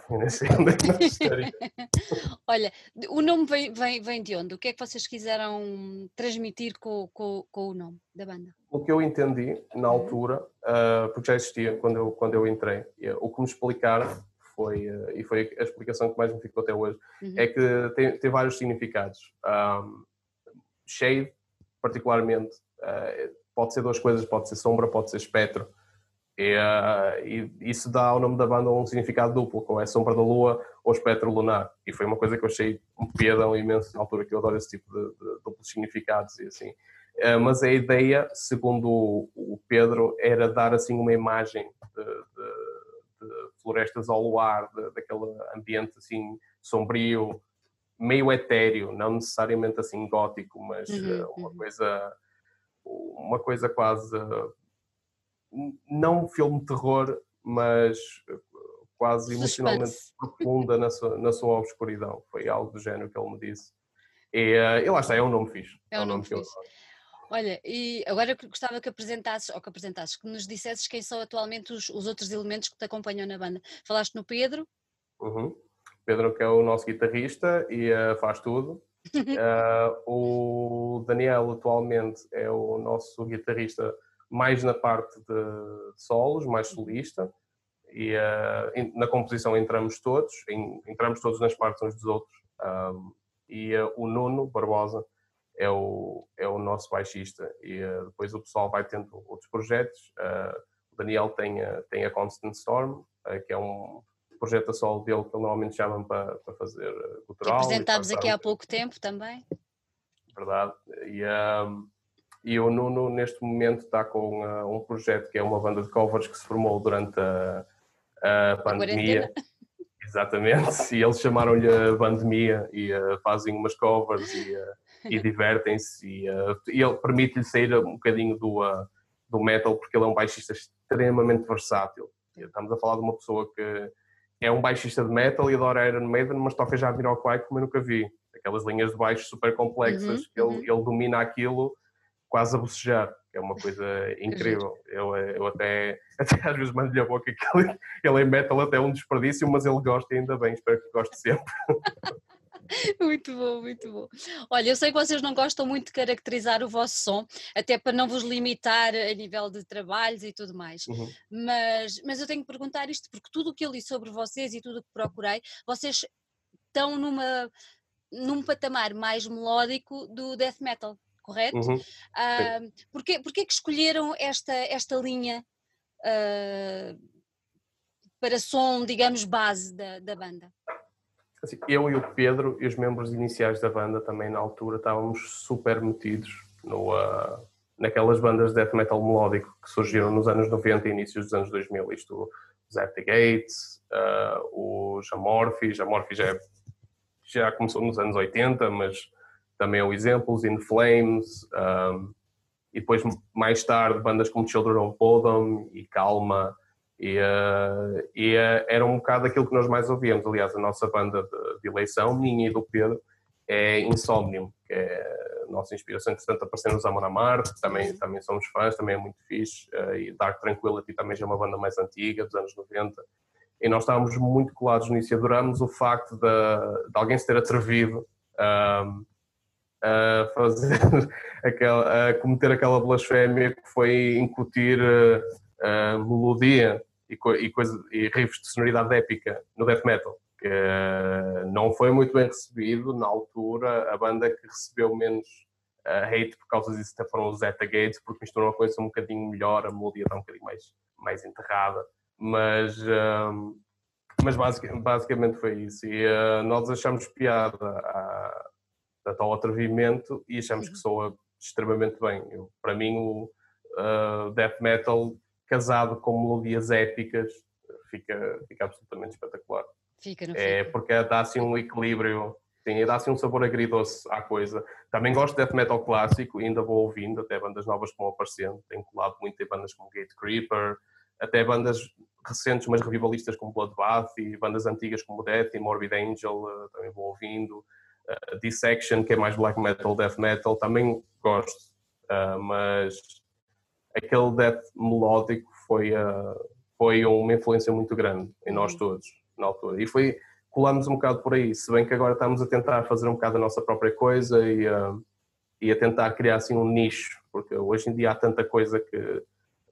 *laughs* *laughs* Olha, o nome vem, vem, vem de onde? O que é que vocês quiseram transmitir com, com, com o nome da banda? O que eu entendi na uhum. altura, uh, porque já existia quando eu, quando eu entrei, o que me explicaram foi, uh, e foi a explicação que mais me ficou até hoje, uhum. é que tem, tem vários significados. Um, shade, particularmente, uh, pode ser duas coisas, pode ser sombra, pode ser espectro. E, uh, e, isso dá ao nome da banda um significado duplo, como é Sombra da Lua ou Espectro Lunar. E foi uma coisa que eu achei um piadão imenso na altura, que eu adoro esse tipo de, de duplos significados e assim. Uh, mas a ideia, segundo o, o, Pedro, era dar assim uma imagem de, de, de florestas ao luar, daquele ambiente assim sombrio, meio etéreo, não necessariamente assim gótico, mas uhum, uh, uma uhum. coisa uma coisa quase não um filme de terror, mas eh, quase emocionalmente profunda na sua, na sua obscuridão. Foi algo do género que ele me disse. E, uh, e lá está, é um nome fixe. É um, é um nome, nome fixe. Olha, e agora gostava que apresentasses, ou que apresentasses, que nos dissesses quem são atualmente os, os outros elementos que te acompanham na banda. Falaste no Pedro? Uhum. Pedro que é o nosso guitarrista e uh, faz tudo. uh, *laughs* o Daniel atualmente é o nosso guitarrista mais na parte de solos, mais solista. E uh, na composição entramos todos, em, entramos todos nas partes uns dos outros. Um, e o Nuno Barbosa é o, é o nosso baixista e uh, depois o pessoal vai tendo outros projetos. Uh, o Daniel tem a, tem a Constant Storm, uh, que é um projeto a solo dele que ele normalmente chamam para, para fazer cultural. Apresentámos aqui há pouco tempo também. Verdade. E, um, e o Nuno neste momento está com um projeto que é uma banda de covers que se formou durante a, a pandemia. A *laughs* Exatamente, e eles chamaram-lhe a pandemia e fazem umas covers e e *laughs* divertem-se e, uh, e, ele permite-lhe sair um bocadinho do, uh, do metal porque ele é um baixista extremamente versátil. Estamos a falar de uma pessoa que é um baixista de metal e adora Iron Maiden, mas toca já Jamiroquai como eu nunca vi. Aquelas linhas de baixo super complexas, uhum, uhum. Ele, ele domina aquilo quase a bocejar, que é uma coisa *laughs* incrível. Eu, eu até, *laughs* até às vezes mando-lhe a boca que ele, ele é metal até um desperdício, mas ele gosta ainda bem, espero que goste sempre. *laughs* muito bom, muito bom. Olha, eu sei que vocês não gostam muito de caracterizar o vosso som, até para não vos limitar a nível de trabalhos e tudo mais, uhum. mas, mas eu tenho que perguntar isto porque tudo o que eu li sobre vocês e tudo o que procurei, vocês estão numa, num patamar mais melódico do death metal, correto? Uhum. Uh, porquê, porquê que escolheram esta, esta linha uh, para som, digamos, base da, da banda? Assim, eu e o Pedro e os membros iniciais da banda também na altura estávamos super metidos no, uh, naquelas bandas de death metal melódico que surgiram nos anos 90 e inícios dos anos 2000. Isto, os At the Gates, uh, os Amorphis, Amorphis já, é, já começou nos anos 80, mas também é o exemplo, os In Flames, um, e depois mais tarde bandas como Children of Bodom e Calma, e, uh, e uh, era um bocado aquilo que nós mais ouvíamos. Aliás, a nossa banda de, de eleição, minha e do Pedro, é Insomnium, que é a nossa inspiração, que tanto apareceu nos Amor Marte, também, também somos fãs, também é muito fixe. Uh, e Dark Tranquility também já é uma banda mais antiga, dos anos 90. E nós estávamos muito colados nisso e adoramos o facto de, de alguém se ter atrevido ehm, a fazer *laughs* aquela, a cometer aquela blasfémia que foi incutir uh, melodia e, e, coisa, e riffs de sonoridade épica no death metal, que uh, não foi muito bem recebido na altura. A banda que recebeu menos uh, hate por causa disso até foram os Zeta Gates, porque misturam a coisa um bocadinho melhor, a melodia está um bocadinho mais, mais enterrada. Mas, uh, mas basic, basicamente foi isso. E nós achamos piada a tal atrevimento e achamos que soa extremamente bem. Eu, para mim, o death metal casado com melodias épicas, fica, fica absolutamente espetacular. Fica, não é, fica. Porque dá assim um equilíbrio, sim, dá assim um sabor agridoce à coisa. Também gosto de death metal clássico, ainda vou ouvindo, até bandas novas que vão aparecendo. Tenho colado muito em bandas como Gate Creeper, até bandas recentes, mas revivalistas como Bloodbath e bandas antigas como Death e Morbid Angel, uh, também vou ouvindo. Uh, Dissection, que é mais black metal, death metal, também gosto. Uh, mas aquele death melódico foi, uh, foi uma influência muito grande em nós uhum. todos na altura. E foi, colamos um bocado por aí, se bem que agora estamos a tentar fazer um bocado a nossa própria coisa e, e a tentar criar assim um nicho, porque hoje em dia há tanta coisa que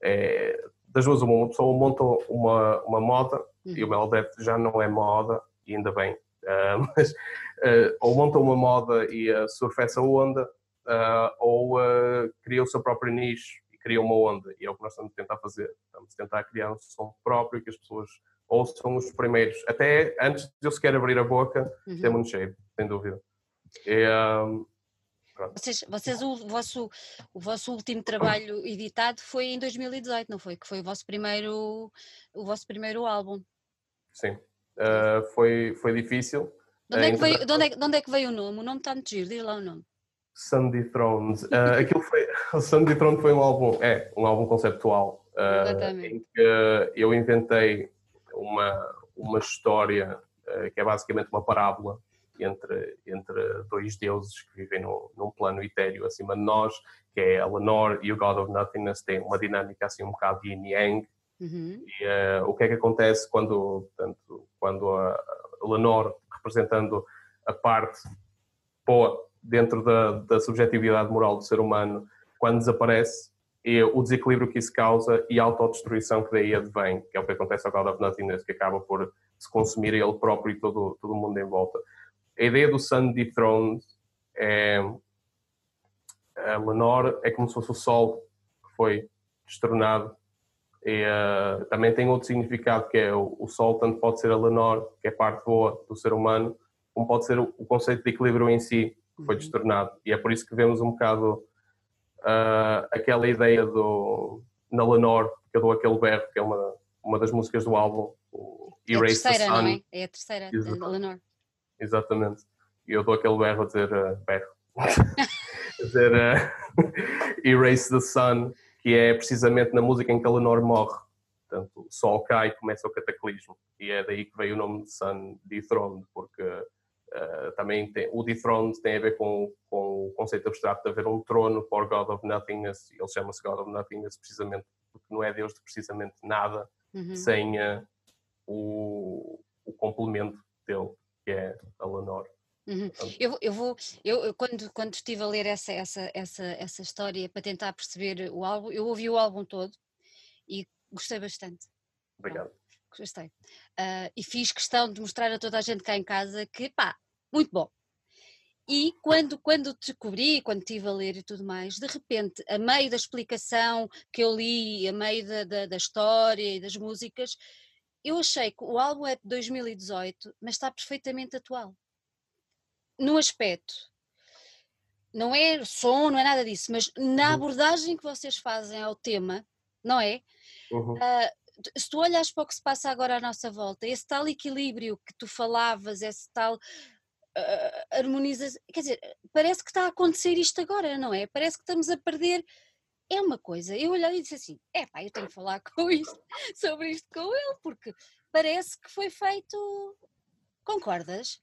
é, das duas uma, uma pessoa monta uma, uma moda uhum. e o Melodeath já não é moda, e ainda bem, *laughs* mas uh, ou monta uma moda e uh, surfa essa onda, ou cria o seu próprio nicho cria uma onda e é o que nós estamos a tentar fazer. Estamos a tentar criar um som próprio que as pessoas ouçam os primeiros, até antes de eu sequer abrir a boca, uhum. tem muito cheio, sem dúvida. E, um, vocês, vocês o, vosso, o vosso último trabalho editado foi em 2018, não foi? Que foi o vosso primeiro, o vosso primeiro álbum. Sim, uh, foi, foi difícil. De onde, é que veio, de, onde é, de onde é que veio o nome? O nome está muito giro, diz lá o nome. Sandy Thrones. Uh, aquilo foi, *laughs* Sandy Thrones foi um álbum, é, um álbum conceptual uh, em que eu inventei uma, uma história uh, que é basicamente uma parábola entre, entre dois deuses que vivem num, num plano etéreo acima de nós, que é a Lenore e o God of Nothingness, tem uma dinâmica assim um bocado yin yang. Uhum. E uh, o que é que acontece quando, portanto, quando a Lenore, representando a parte boa dentro da, da subjetividade moral do ser humano, quando desaparece, e o desequilíbrio que isso causa e a autodestruição que daí advém, que é o que acontece ao God of que acaba por se consumir ele próprio e todo, todo o mundo em volta. A ideia do Sun Dethroned é. A Lenore é como se fosse o Sol que foi destronado. E, uh, também tem outro significado que é o, o, Sol, tanto pode ser a Lenore, que é parte boa do ser humano, como pode ser o, o conceito de equilíbrio em si, que foi uhum. destronado. E é por isso que vemos um bocado uh, aquela ideia do, na Lenore, que eu dou aquele berro, que é uma, uma das músicas do álbum, o Erase é a terceira, não é? É a terceira, Exatamente. a Lenore. Exatamente. E eu dou aquele berro a dizer uh, berro. *laughs* a dizer uh, *laughs* Erase the Sun, que é precisamente na música em que a Lenore morre. Portanto, o sol cai e começa o cataclismo. E é daí que veio o nome de Sun Dethroned, porque uh, também tem, o Dethroned tem a ver com, com o conceito abstrato de haver um trono for God of Nothingness, ele chama-se God of Nothingness precisamente porque não é Deus de precisamente nada, uhum. sem uh, o, o complemento dele, que é a Lenore. Uhum. Eu, eu vou, eu, quando, quando estive a ler essa, essa, essa, essa história para tentar perceber o álbum, eu ouvi o álbum todo e gostei bastante. Obrigado. Bom, gostei. Uh, e fiz questão de mostrar a toda a gente cá em casa que, pá, muito bom. E quando, quando descobri, quando estive a ler e tudo mais, de repente, a meio da explicação que eu li, a meio da, da, da história e das músicas, eu achei que o álbum é de 2018, mas está perfeitamente atual. No aspecto, não é som, não é nada disso, mas na uhum. abordagem que vocês fazem ao tema, não é? Uhum. Uh, se tu olhas para o que se passa agora à nossa volta, esse tal equilíbrio que tu falavas, esse tal uh, harmonização, quer dizer, parece que está a acontecer isto agora, não é? Parece que estamos a perder é uma coisa. Eu olhei e disse assim: é pá, eu tenho que falar *laughs* com isto, sobre isto com ele, porque parece que foi feito. Concordas?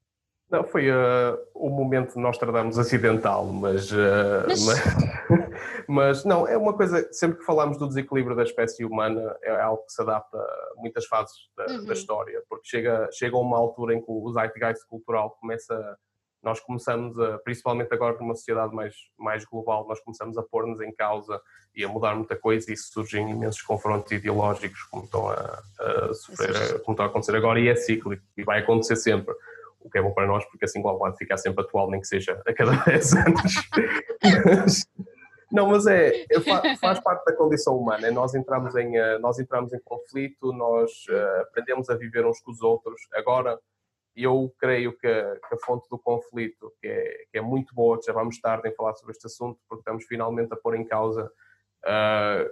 Não, foi uh, o momento de nós acidental, mas, uh, mas... mas, *laughs* mas, não, é uma coisa, sempre que falamos do desequilíbrio da espécie humana, é algo que se adapta a muitas fases da, uhum. da história, porque chega, chega a uma altura em que o zeitgeist cultural começa nós começamos, a, principalmente agora numa sociedade mais, mais global, nós começamos a pôr-nos em causa e a mudar muita coisa e surgem imensos confrontos ideológicos como estão a, a sofrer, como estão a acontecer agora e é cíclico e vai acontecer sempre. O que é bom para nós porque assim o Almada fica sempre atual, nem que seja a cada *laughs* 10 anos. não, mas é, é faz parte da condição humana. É nós entramos em, eh, nós entramos em conflito, nós uh, aprendemos a viver uns com os outros. Agora, eu creio que a, que a fonte do conflito, que é, que é, muito boa, já vamos tarde em falar sobre este assunto, porque estamos finalmente a pôr em causa uh,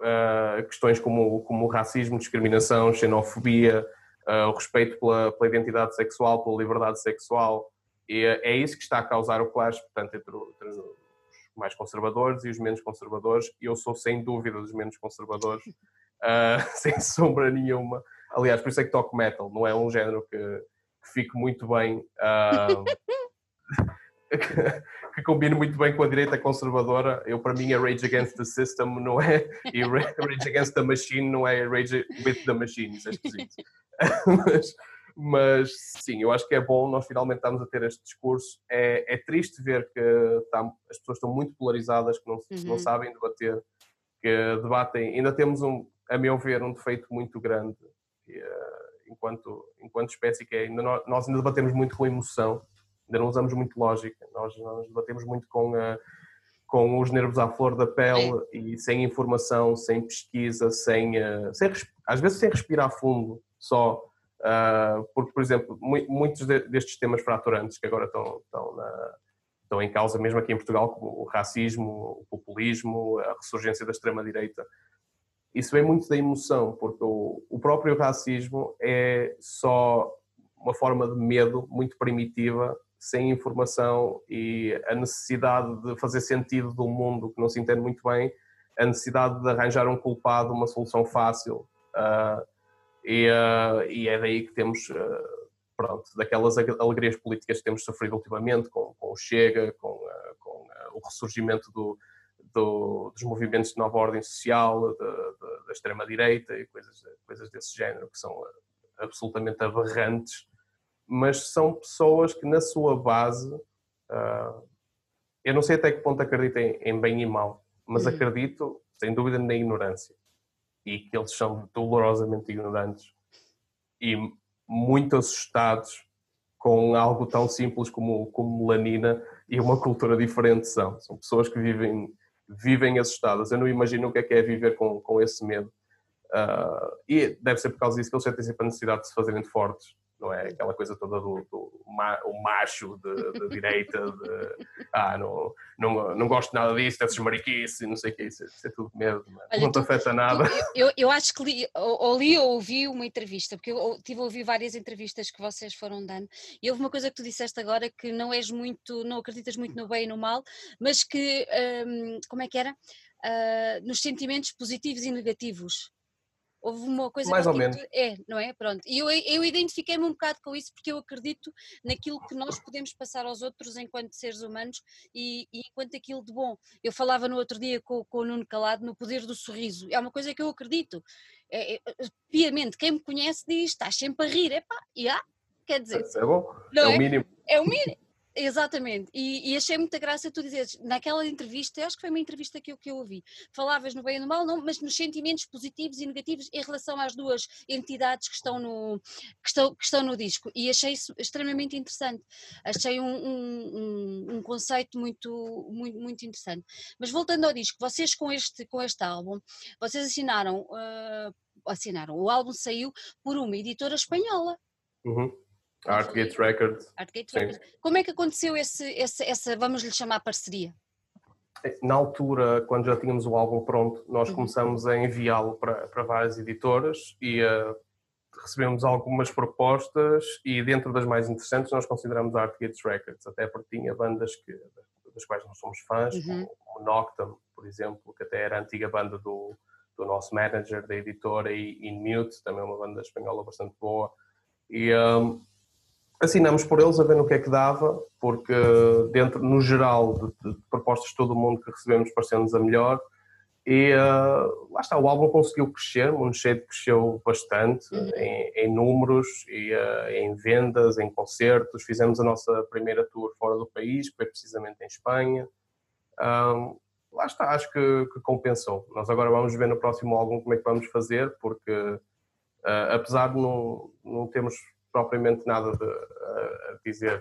uh, questões como, como racismo, discriminação, xenofobia, o respeito pela, pela, identidade sexual, pela liberdade sexual, e é isso que está a causar o clash, portanto, entre, entre os mais conservadores e os menos conservadores, e eu sou sem dúvida dos menos conservadores, *laughs* *laughs* sem sombra nenhuma. Aliás, por isso é que toco metal, não é um género que, que fique muito bem. Uh, *laughs* *laughs* que combina muito bem com a direita conservadora. Eu, para mim, é Rage Against the System, não é? E Rage Against the Machine não é Rage with the Machine, isso é esquisito. *laughs* mas, mas, sim, eu acho que é bom, nós finalmente estamos a ter este discurso. É, é triste ver que está, as pessoas estão muito polarizadas, que não, uhum. não sabem debater, que debatem. Ainda temos, um, a meu ver, um defeito muito grande uh, enquanto, enquanto espécie, que é, ainda nós, nós, ainda debatemos muito com emoção, ainda não usamos muito lógica, nós, nós debatemos muito com, uh, com os nervos à flor da pele e sem informação, sem pesquisa, sem, uh, sem às vezes sem respirar fundo só. porque, por exemplo, muitos destes temas fraturantes que agora estão, estão, na, estão em causa, mesmo aqui em Portugal, como o racismo, o populismo, a ressurgência da extrema-direita, isso vem muito da emoção, porque o, o próprio racismo é só uma forma de medo muito primitiva, sem informação e a necessidade de fazer sentido do mundo que não se entende muito bem, a necessidade de arranjar um culpado, uma solução fácil. Uh, e, uh, e, é daí que temos uh, pronto, daquelas alegrias políticas que temos sofrido ultimamente, com, com o Chega, com, com o ressurgimento do, do, dos movimentos de nova ordem social, de, de, da extrema-direita e coisas, coisas desse género, que são absolutamente aberrantes, mas são pessoas que, na sua base, uh, eu não sei até que ponto acreditem em bem e mal, mas uhum. acredito, sem dúvida, na ignorância. E que eles são dolorosamente ignorantes e muito assustados com algo tão simples como, como melanina e uma cultura diferente são. São pessoas que vivem, vivem assustadas. Eu não imagino o que é que é viver com, com esse medo. Uh, e deve ser por causa disso que eles sentem sempre a necessidade de se fazerem fortes não é? Aquela coisa toda do, do o macho de direita, de ah, não, não, não gosto nada disso, desses mariquice, não sei o que, isso, isso é tudo medo, não, é? Olha, não te afeta nada. Tu, eu, eu acho que li, ou, li ou ouvi uma entrevista, porque eu tive a ouvir várias entrevistas que vocês foram dando, e houve uma coisa que tu disseste agora que não és muito, não acreditas muito no bem e no mal, mas que, hum, como é que era? Uh, nos sentimentos positivos e negativos. Houve uma coisa Mais ou menos. é, não é? Pronto. E eu, eu identifiquei-me um bocado com isso porque eu acredito naquilo que nós podemos passar aos outros enquanto seres humanos e, e enquanto aquilo de bom. Eu falava no outro dia com, com o Nuno Calado no poder do sorriso. É uma coisa que eu acredito. É, é, piamente, quem me conhece diz, estás sempre a rir. Epá, e há, quer dizer. É bom, é, é o mínimo. É o mínimo. Exatamente, e, e, achei muita graça tu dizeres, naquela entrevista, acho que foi uma entrevista que eu, que eu ouvi, falavas no bem e no mal, não, mas nos sentimentos positivos e negativos em relação às duas entidades que estão no, que estão, que estão no disco, e achei isso extremamente interessante, achei um, um, um, conceito muito, muito, muito interessante. Mas voltando ao disco, vocês com este, com este álbum, vocês assinaram, uh, assinaram, o álbum saiu por uma editora espanhola. Uhum. Artgate Records. Artgate Records. Como é que aconteceu esse, esse, essa, vamos lhe chamar, parceria? Na altura, quando já tínhamos o álbum pronto, nós uhum. começamos a enviá-lo para, para várias editoras e uh, recebemos algumas propostas e dentro das mais interessantes nós consideramos a Artgate Records, até porque tinha bandas que, das quais nós somos fãs, uhum. como, o Noctum, por exemplo, que até era a antiga banda do, do nosso manager da editora, e In Mute, também uma banda espanhola bastante boa. E um, assinamos por eles a ver no que é que dava, porque dentro, no geral, de, de propostas de todo o mundo que recebemos pareceu-nos a melhor. E uh, lá está, o álbum conseguiu crescer, o Moonshade cresceu bastante uhum. em, em, números e uh, em vendas, em concertos. Fizemos a nossa primeira tour fora do país, foi precisamente em Espanha. Um, lá está, acho que, que, compensou. Nós agora vamos ver no próximo álbum como é que vamos fazer, porque uh, apesar de não, não termos propriamente nada de, a dizer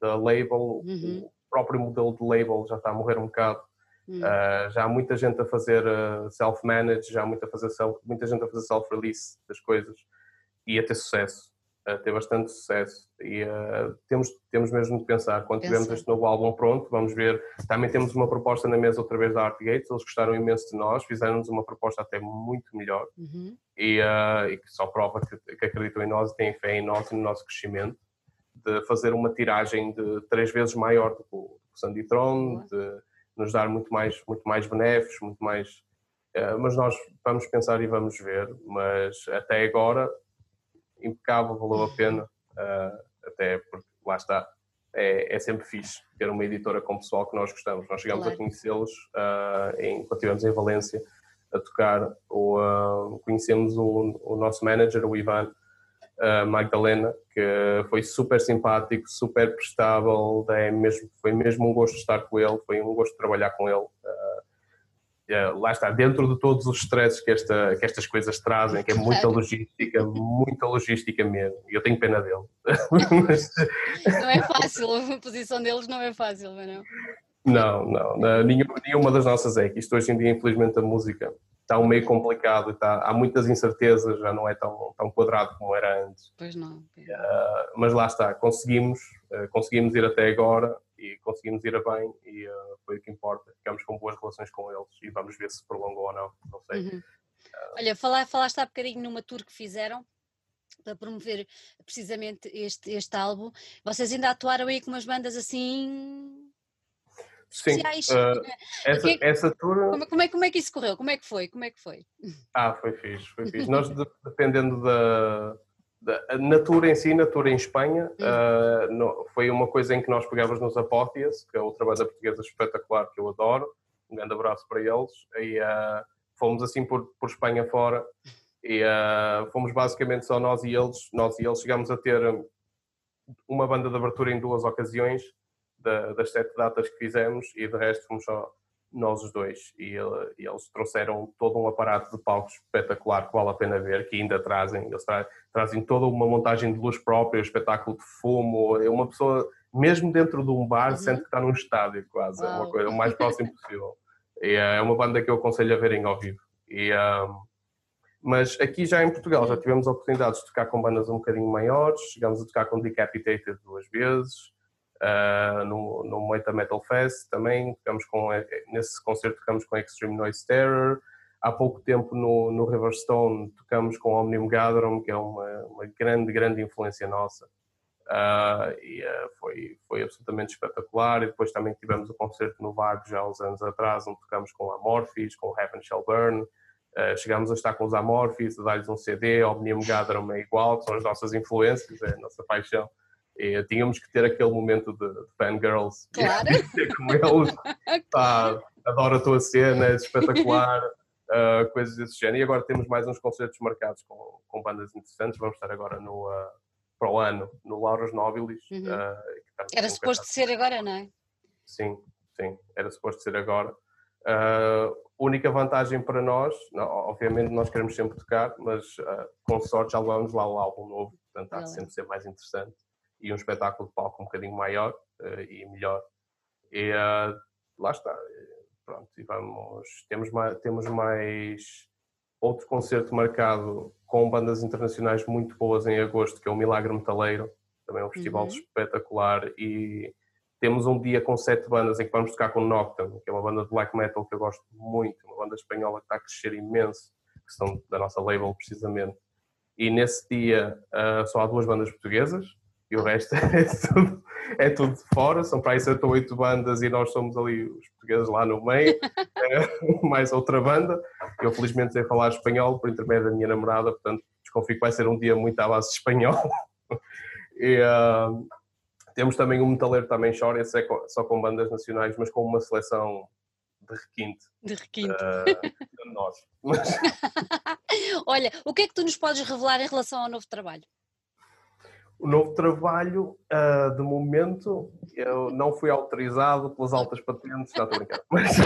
da, label, uhum. o próprio modelo de label já está a morrer um bocado. Uhum. Uh, já há muita gente a fazer uh, self-manage, já há muita, fazer self, muita gente a fazer self-release das coisas e a ter sucesso, a ter bastante sucesso. E uh, temos, temos mesmo de pensar, quando Pensa. tivermos este novo álbum pronto, vamos ver. Também temos uma proposta na mesa outra vez da Artgates, eles gostaram imenso de nós, fizeram-nos uma proposta até muito melhor. Uhum e, uh, e que só prova que, que, acreditam em nós e têm fé em nós e no nosso crescimento, de fazer uma tiragem de três vezes maior do que o, Sandy Throne, de nos dar muito mais, muito mais benefícios, muito mais. Uh, mas nós vamos pensar e vamos ver, mas até agora, impecável, valeu a pena, uh, até porque lá está. É, é, sempre fixe ter uma editora com pessoal que nós gostamos. Nós chegamos claro. a conhecê-los uh, quando estivemos em Valência a tocar. O, uh, conhecemos o, o, nosso manager, o Ivan uh, Magdalena, que foi super simpático, super prestável, é mesmo, foi mesmo um gosto estar com ele, foi um gosto trabalhar com ele. Uh, lá está, dentro de todos os stresses que, esta, que estas coisas trazem, que é muita logística, muita logística mesmo, e eu tenho pena dele. *laughs* não é fácil, a posição deles não é fácil, não não, não, nenhuma, nenhuma das nossas é que isto hoje em dia, infelizmente, a música está um meio complicado, está, há muitas incertezas, já não é tão, tão quadrado como era antes. Pois não. Uh, mas lá está, conseguimos, uh, conseguimos ir até agora e conseguimos ir a bem e uh, foi o que importa. Ficamos com boas relações com eles e vamos ver se prolongou ou não, não sei. Uhum. Olha, falar, falaste há bocadinho numa tour que fizeram para promover precisamente este, este álbum. Vocês ainda atuaram aí com umas bandas assim Sim, uh, essa, que, essa tour... Como, como, é, como é que isso correu? Como é que foi? Como é que foi? Ah, foi fixe, foi fixe. Nós, dependendo da, na tour em si, na tour em Espanha, uh, no, foi uma coisa em que nós pegávamos nos Apóteas, que é outra banda portuguesa espetacular que eu adoro. Um grande abraço para eles. E uh, fomos assim por, por Espanha fora e uh, fomos basicamente só nós e eles. Nós e eles chegámos a ter uma banda de abertura em duas ocasiões da, das sete datas que fizemos e de resto fomos só nós os dois. E, e, eles trouxeram todo um aparato de palcos espetacular que vale a pena ver, que ainda trazem, eles tra trazem toda uma montagem de luz própria, espetáculo de fumo, é uma pessoa, mesmo dentro de um bar, uhum. sente que está num estádio quase, é uma coisa o mais próximo possível. E, é uma banda que eu aconselho a verem ao vivo. E, um, mas aqui já em Portugal já tivemos oportunidades de tocar com bandas um bocadinho maiores, chegamos a tocar com Decapitated duas vezes, uh, no, no Moita Metal Fest também, tocamos com, eh, nesse concerto tocamos com Extreme Noise Terror, há pouco tempo no, no Riverstone tocamos com Omnium Gatherum, que é uma, uma grande, grande influência nossa. Uh, e uh, foi, foi absolutamente espetacular. E depois também tivemos o concerto no Vago já há uns anos atrás, onde tocamos com Amorphis, com Heaven Shall Burn. Uh, chegámos a estar com os Amorphis, a dar-lhes um CD, Omnium Gatherum é igual, que são as nossas influências, é a nossa paixão. E tínhamos que ter aquele momento de, de fangirls. *laughs* Claro. *laughs* como eles. Pá, adoro a tua cena, é espetacular. Uh, *laughs* coisas desse género. E agora temos mais uns concertos marcados com, com bandas interessantes. Vamos estar agora no, uh, para o ano no Lauros Nobilis. Uhum. Uh, era suposto ser agora, não é? Sim, sim, era suposto ser agora. Única vantagem para nós, não, obviamente nós queremos sempre tocar, mas com sorte já levamos lá o álbum novo, portanto há de sempre ser mais interessante e um espetáculo de palco um bocadinho maior uh, e melhor. E uh, lá está. Pronto, e vamos, temos mais, temos mais outro concerto marcado com bandas internacionais muito boas em agosto, que é o Milagre Metaleiro, também é um festival uhum. espetacular e temos um dia com sete bandas em que vamos tocar com Nocturne, que é uma banda de black metal que eu gosto muito, uma banda espanhola que está a crescer imenso, que são da nossa label precisamente. E nesse dia uh, só há duas bandas portuguesas, e o resto *laughs* é tudo, é tudo de fora, são para aí 7 ou 8 bandas e nós somos ali os portugueses lá no meio, é, *laughs* mais outra banda. Eu felizmente sei falar espanhol por intermédio da minha namorada, portanto desconfio que vai ser um dia muito à base de espanhol. *laughs* e, uh, temos também um metaleiro também chora, esse é só com bandas nacionais, mas com uma seleção de requinte. De requinte. Uh, de nós. Olha, o que é que tu nos podes revelar em relação ao novo trabalho? O novo trabalho, uh, de momento, eu não fui autorizado pelas altas patentes, já estou brincando, *laughs* mas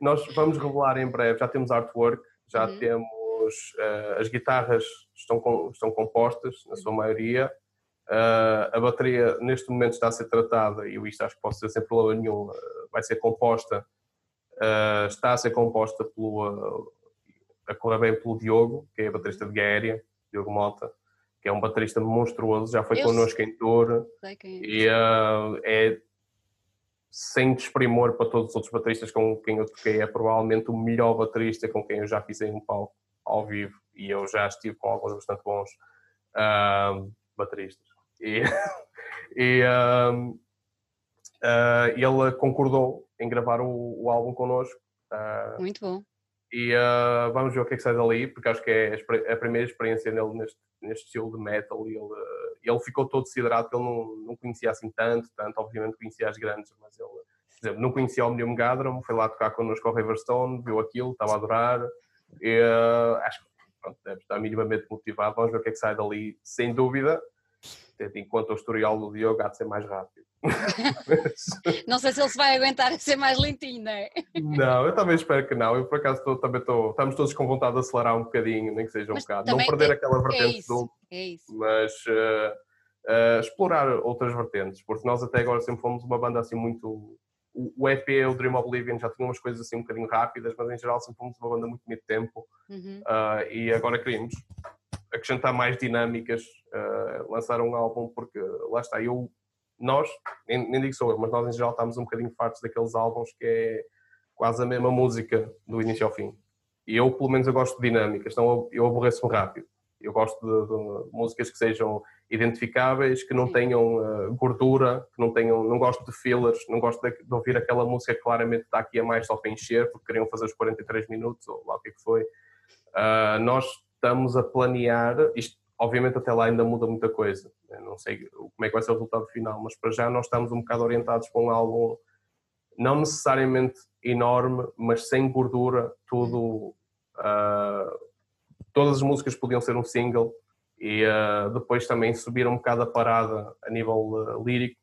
nós vamos revelar em breve, já temos artwork, já uhum. temos, uh, as guitarras estão, com, estão compostas, na sua maioria, uh, a bateria neste momento está a ser tratada, e isto acho que posso dizer sem problema nenhum, vai ser composta, está a ser composta pelo, a correr bem pelo Diogo, que é a baterista de Gaéria, Diogo Mota, que é um baterista monstruoso, já foi eu connosco em tour é. e uh, é sem desprimor para todos os outros bateristas com quem eu toquei, é provavelmente o melhor baterista com quem eu já fiz em um palco ao vivo e eu já estive com alguns bastante bons uh, bateristas. E, *laughs* e uh, ele concordou em gravar o, o álbum connosco. Muito bom. E uh, vamos ver o que é que sai dali, porque acho que é a primeira experiência dele neste, neste estilo de metal. E ele, uh, ele ficou todo decidido que ele não, não conhecia assim tanto, tanto, obviamente conhecia as grandes, mas ele, por exemplo, não conhecia o Omnium Gatherum, foi lá tocar connosco ao Riverstone, viu aquilo, estava a adorar. E, uh, acho que pronto, deve estar minimamente motivado. Vamos ver o que é que sai dali, sem dúvida. Enquanto o historial do Diogo há de ser mais rápido. *laughs* não sei se ele se vai aguentar a ser mais lentinho, não é? Não, eu também espero que não. Eu por acaso tô, também estou. Estamos todos com vontade de acelerar um bocadinho, nem que seja um mas bocado. Não perder é, aquela vertente é isso, do. É isso. Mas uh, uh, explorar outras vertentes, porque nós até agora sempre fomos uma banda assim muito. O, EP, o Dream Oblivion, já tinha umas coisas assim um bocadinho rápidas, mas em geral sempre fomos uma banda muito muito tempo. Uhum. Uh, e agora queríamos acrescentar mais dinâmicas, lançar um álbum, porque lá está, eu nós, nem, nem digo sou eu, mas nós em geral estamos um bocadinho fartos daqueles álbuns que é quase a mesma música do início ao fim. E eu, pelo menos, eu gosto de dinâmicas, então eu aborreço-me rápido. Eu gosto de, de, músicas que sejam identificáveis, que não tenham uh, gordura, que não tenham, não gosto de fillers, não gosto de, de, ouvir aquela música que claramente está aqui a mais só para encher, porque queriam fazer os 43 minutos, ou lá o que é que foi. Uh, nós estamos a planear, isto obviamente até lá ainda muda muita coisa. Eu não sei como é que vai ser o resultado final, mas para já nós estamos um bocado orientados para um álbum não necessariamente enorme, mas sem gordura, tudo. Uh, todas as músicas podiam ser um single e uh, depois também subir um bocado a parada a nível uh, lírico.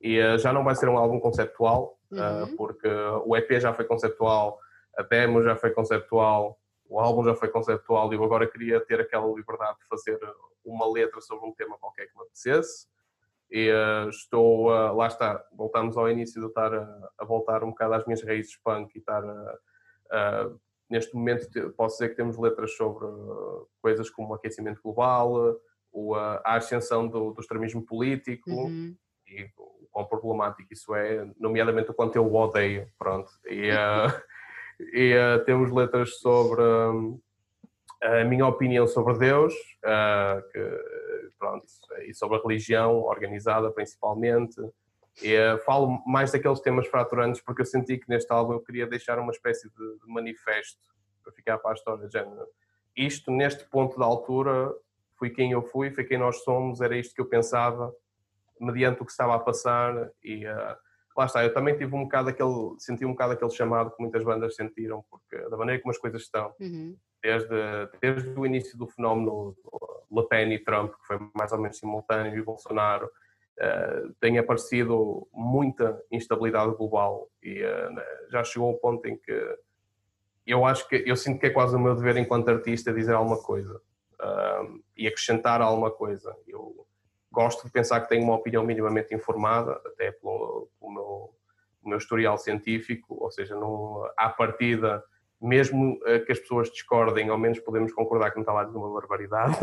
e já não vai ser um álbum conceptual, uhum. porque o EP já foi conceptual, a demo já foi conceptual, o álbum já foi conceptual e eu agora queria ter aquela liberdade de fazer uma letra sobre um tema qualquer que me apetecesse. E uh, estou, uh, lá está, voltamos ao início de estar a, a, voltar um bocado às minhas raízes punk e estar a, neste momento posso dizer que temos letras sobre coisas como o aquecimento global, o, a ascensão do, do extremismo político uhum. e o quão problemático isso é, nomeadamente o quanto eu o odeio, pronto. E, uh, *laughs* e uh, temos letras sobre um, a minha opinião sobre Deus, uh, que, pronto, e sobre a religião organizada principalmente. E, uh, falo mais daqueles temas fraturantes porque eu senti que neste álbum eu queria deixar uma espécie de, de manifesto para ficar para a história de género. Isto, neste ponto da altura, fui quem eu fui, foi quem nós somos, era isto que eu pensava, mediante o que estava a passar e uh, lá está, eu também tive um bocado aquele, senti um bocado aquele chamado que muitas bandas sentiram, porque da maneira como as coisas estão, uhum. desde, desde o início do fenómeno Le Pen e Trump, que foi mais ou menos simultâneo, e Bolsonaro, uh, tem aparecido muita instabilidade global e uh, já chegou um ponto em que eu acho que, eu sinto que é quase o meu dever enquanto artista dizer alguma coisa uh, e acrescentar alguma coisa. Eu, gosto de pensar que tenho uma opinião minimamente informada, até pelo, pelo meu, meu, historial científico, ou seja, não, à partida, mesmo eh, que as pessoas discordem, ao menos podemos concordar que não está lá de uma barbaridade.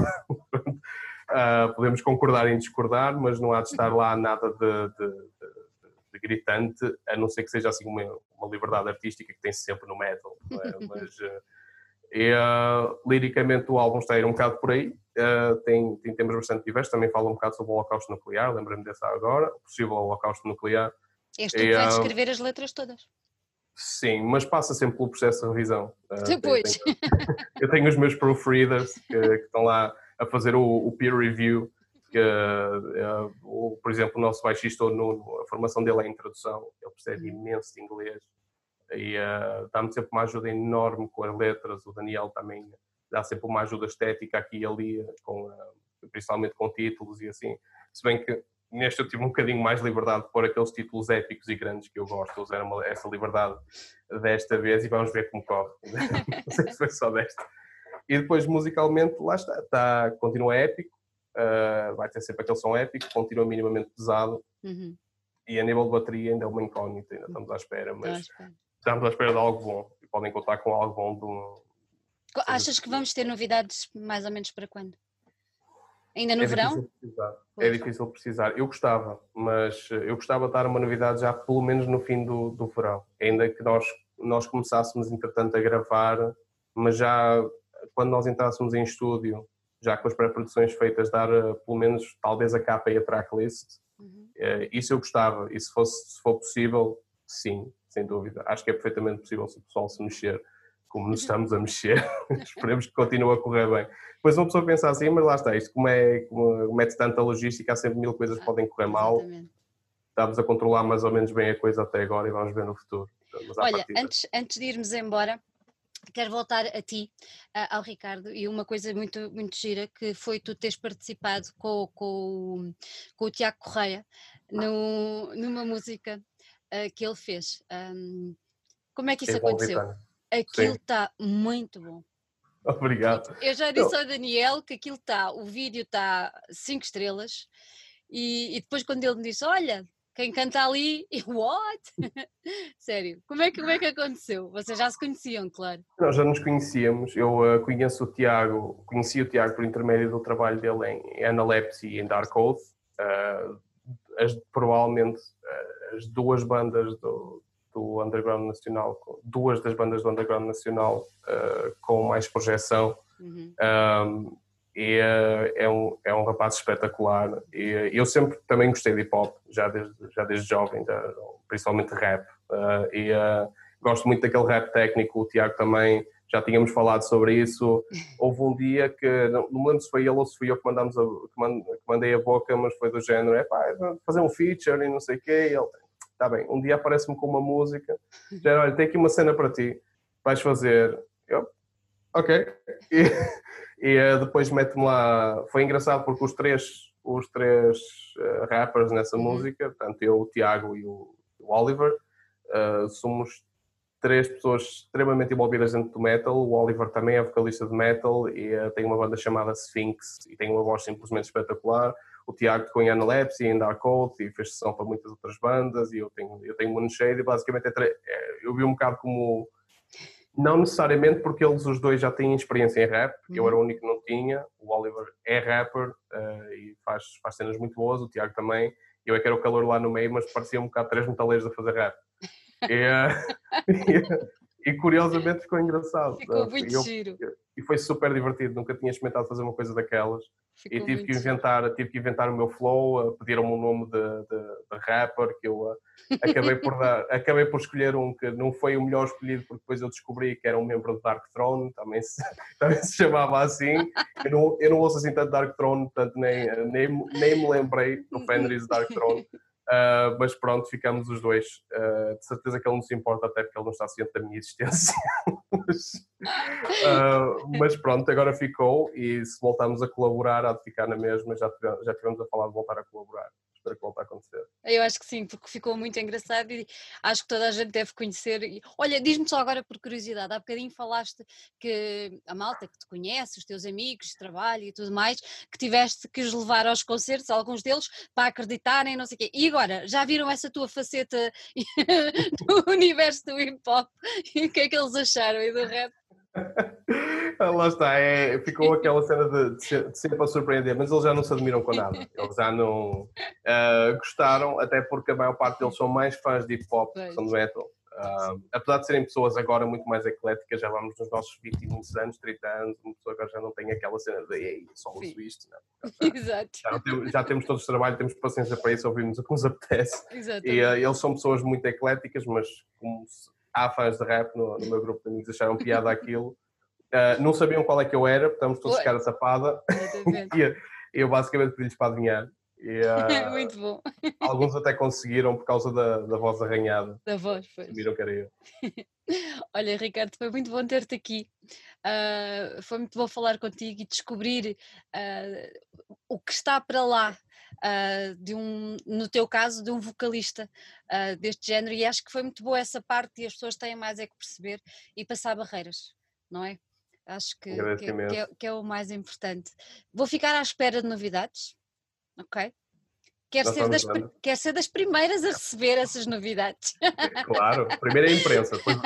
uh, *laughs* podemos concordar em discordar, mas não há de estar lá nada de, de, de, de gritante, a não ser que seja assim uma, uma liberdade artística que tem -se sempre no metal. É? *laughs* Mas, uh, e, uh, liricamente o álbum está a ir um bocado por aí, uh, tem, tem temas bastante diversos, também fala um bocado sobre o holocausto nuclear, lembrei-me dessa agora, o possível holocausto nuclear. És tu que vais uh, escrever as letras todas? Sim, mas passa sempre pelo processo de revisão. Depois. Eu tenho, eu tenho os meus proofreaders que, que, estão lá a fazer o, o peer review, que, o, por exemplo, o nosso baixista, no, a formação dele é em tradução, ele percebe uhum. imenso de inglês, e uh, dá-me sempre uma ajuda enorme com as letras. O Daniel também dá sempre uma ajuda estética aqui e ali, com, uh, principalmente com títulos e assim. Se bem que neste eu tive um bocadinho mais liberdade de pôr aqueles títulos épicos e grandes que eu gosto, usar essa liberdade desta vez e vamos ver como corre. *laughs* Não sei se foi só desta. E depois musicalmente, lá está, está continua épico, uh, vai ter sempre aquele som épico, continua minimamente pesado. Uhum. E a nível de bateria ainda é uma incógnita, ainda estamos à espera, mas estamos à espera de algo bom e podem contar com algo bom do. Achas que vamos ter novidades mais ou menos para quando? Ainda no é verão? Difícil é difícil precisar. Eu gostava, mas eh, eu gostava de dar uma novidade já pelo menos no fim do, do verão. Ainda que nós, nós começássemos, entretanto, a gravar, mas já quando nós entrássemos em estúdio, já com as pré-produções feitas, dar eh, pelo menos talvez a capa e a tracklist. Uhum. Eh, isso eu gostava, e se, fosse, se for possível, sim sem dúvida. Acho que é perfeitamente possível se o pessoal se mexer como nos estamos a mexer. *laughs* Esperemos que continue a correr bem. Depois uma pessoa pensa assim, mas lá está, isto como é, como mete tanta logística, há sempre mil coisas que podem correr mal. Estamos a controlar mais ou menos bem a coisa até agora e vamos ver no futuro. Olha, partida... antes, antes de irmos embora, quero voltar a ti, ao Ricardo, e uma coisa muito, muito gira que foi tu teres participado com, com, com o Tiago Correia no, numa música uh, que ele fez. Um, como é que isso aconteceu? Aquilo está muito bom. Obrigado. Eu já disse ao Daniel que aquilo está, o vídeo está 5 estrelas, e, e, depois quando ele me disse, olha, quem canta ali, *laughs* e what? *laughs* Sério, como é, que, como é que aconteceu? Vocês já se conheciam, claro. Nós já nos conhecíamos, eu uh, conheço o Tiago, conheci o Tiago por intermédio do trabalho dele em Analepsy e em Dark Oath, uh, as, provavelmente uh, as duas bandas do, do Underground Nacional, duas das bandas do Underground Nacional uh, com mais projeção. Uhum. Um, e uh, é, um, é um rapaz espetacular. E eu sempre também gostei de hip hop, já desde, já desde jovem, já, principalmente rap. Uh, e gosto muito daquele rap técnico. O Tiago também já tínhamos falado sobre isso. *laughs* Houve um dia que, não, me lembro se foi ele ou se fui eu que, mandámos a, que mandei a boca, mas foi do género: é pá, fazer um feature e não sei o quê. E ele, está bem, um dia aparece-me com uma música, *laughs* já olha, tem aqui uma cena para ti, vais fazer. Eu, ok. E, *laughs* e eh, depois mete-me lá. Foi engraçado porque os três, os três uh, rappers nessa uhum. música, tanto eu, o Tiago e o, o Oliver, uh, somos três pessoas extremamente envolvidas dentro do metal. O Oliver também é vocalista de metal e uh, tem uma banda chamada Sphinx e tem uma voz simplesmente espetacular. O Tiago tocou em Analepsy, em Dark Oath e fez sessão para muitas outras bandas e eu tenho, eu tenho Moonshade e basicamente é, é, eu vi um bocado como não necessariamente porque eles os dois já têm experiência em rap, uhum. eu era o único que não tinha, o Oliver é rapper uh, e faz, faz cenas muito boas, o Tiago também, eu é que era o calor lá no meio, mas parecia um bocado três metaleiros a fazer rap. E, uh, *laughs* e, e, curiosamente ficou engraçado. Ficou muito eu, giro. E foi super divertido, nunca tinha experimentado fazer uma coisa daquelas. Ficou e tive que, inventar, tive que inventar o meu flow, pediram-me um nome de, de, de, rapper que eu uh, acabei por, dar, *laughs* acabei por escolher um que não foi o melhor escolhido porque depois eu descobri que era um membro do Dark Throne, também se, *laughs* também se chamava assim. Eu não, eu não ouço assim tanto Dark Throne, portanto nem, nem, nem me lembrei do Fenris Dark Throne. Uh, mas pronto, ficamos os dois. Uh, de certeza que ele não se importa, até porque ele não está ciente da minha existência. mas, *laughs* uh, mas, pronto, agora ficou e se voltarmos a colaborar, há de ficar na mesma. Já tivemos, já tivemos a falar de voltar a colaborar espero que volte a acontecer. Eu acho que sim, porque ficou muito engraçado e acho que toda a gente deve conhecer. Olha, diz-me só agora por curiosidade, há bocadinho falaste que a malta que te conhece, os teus amigos trabalho e tudo mais, que tiveste que os levar aos concertos, alguns deles, para acreditarem, não sei o quê. E agora, já viram essa tua faceta *laughs* do universo do hip hop e o que é que eles acharam e do rap? *laughs* Lá está, é, ficou *laughs* aquela cena de, de, ser, de ser para surpreender, mas eles já não se admiram com nada. Eles já não uh, gostaram, até porque a maior parte deles são mais fãs de hip hop que são de metal. Uh, apesar de serem pessoas agora muito mais ecléticas, já vamos nos nossos 20 e muitos anos, 30 anos, uma pessoa agora já não tem aquela cena de Ei, só uso isto. Não. *laughs* Exato. Já, temos, já temos todos trabalho, temos paciência para isso, ouvimos o que nos apetece. E uh, eles são pessoas muito ecléticas, mas como há fãs de rap no, no meu grupo de amigos, acharam piada aquilo. Uh, não sabiam qual é que eu era, estamos todos cara tapada. e eu basicamente pedi-lhes para adivinhar. E, uh, *laughs* Muito bom. Alguns até conseguiram por causa da, da voz arranhada. Da voz, pois. Viram que era eu. *laughs* Olha, Ricardo, foi muito bom ter-te aqui. Uh, foi muito bom falar contigo e descobrir uh, o que está para lá. Uh, de um, no teu caso, de um vocalista deste género, e acho que foi muito boa essa parte e as pessoas têm mais é que perceber e passar barreiras, não é? Acho que, que, que, é, que é o mais importante. Vou ficar à espera de novidades, ok? Quer ser, das, quer ser das primeiras a receber essas novidades. Claro, primeiro é a imprensa, depois o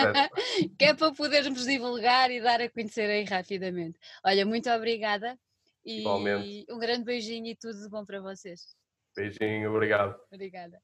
Que é para podermos divulgar e dar a conhecer aí rapidamente. Olha, muito obrigada e Igualmente. um grande beijinho e tudo de bom para vocês. Beijinho, obrigado. Obrigada.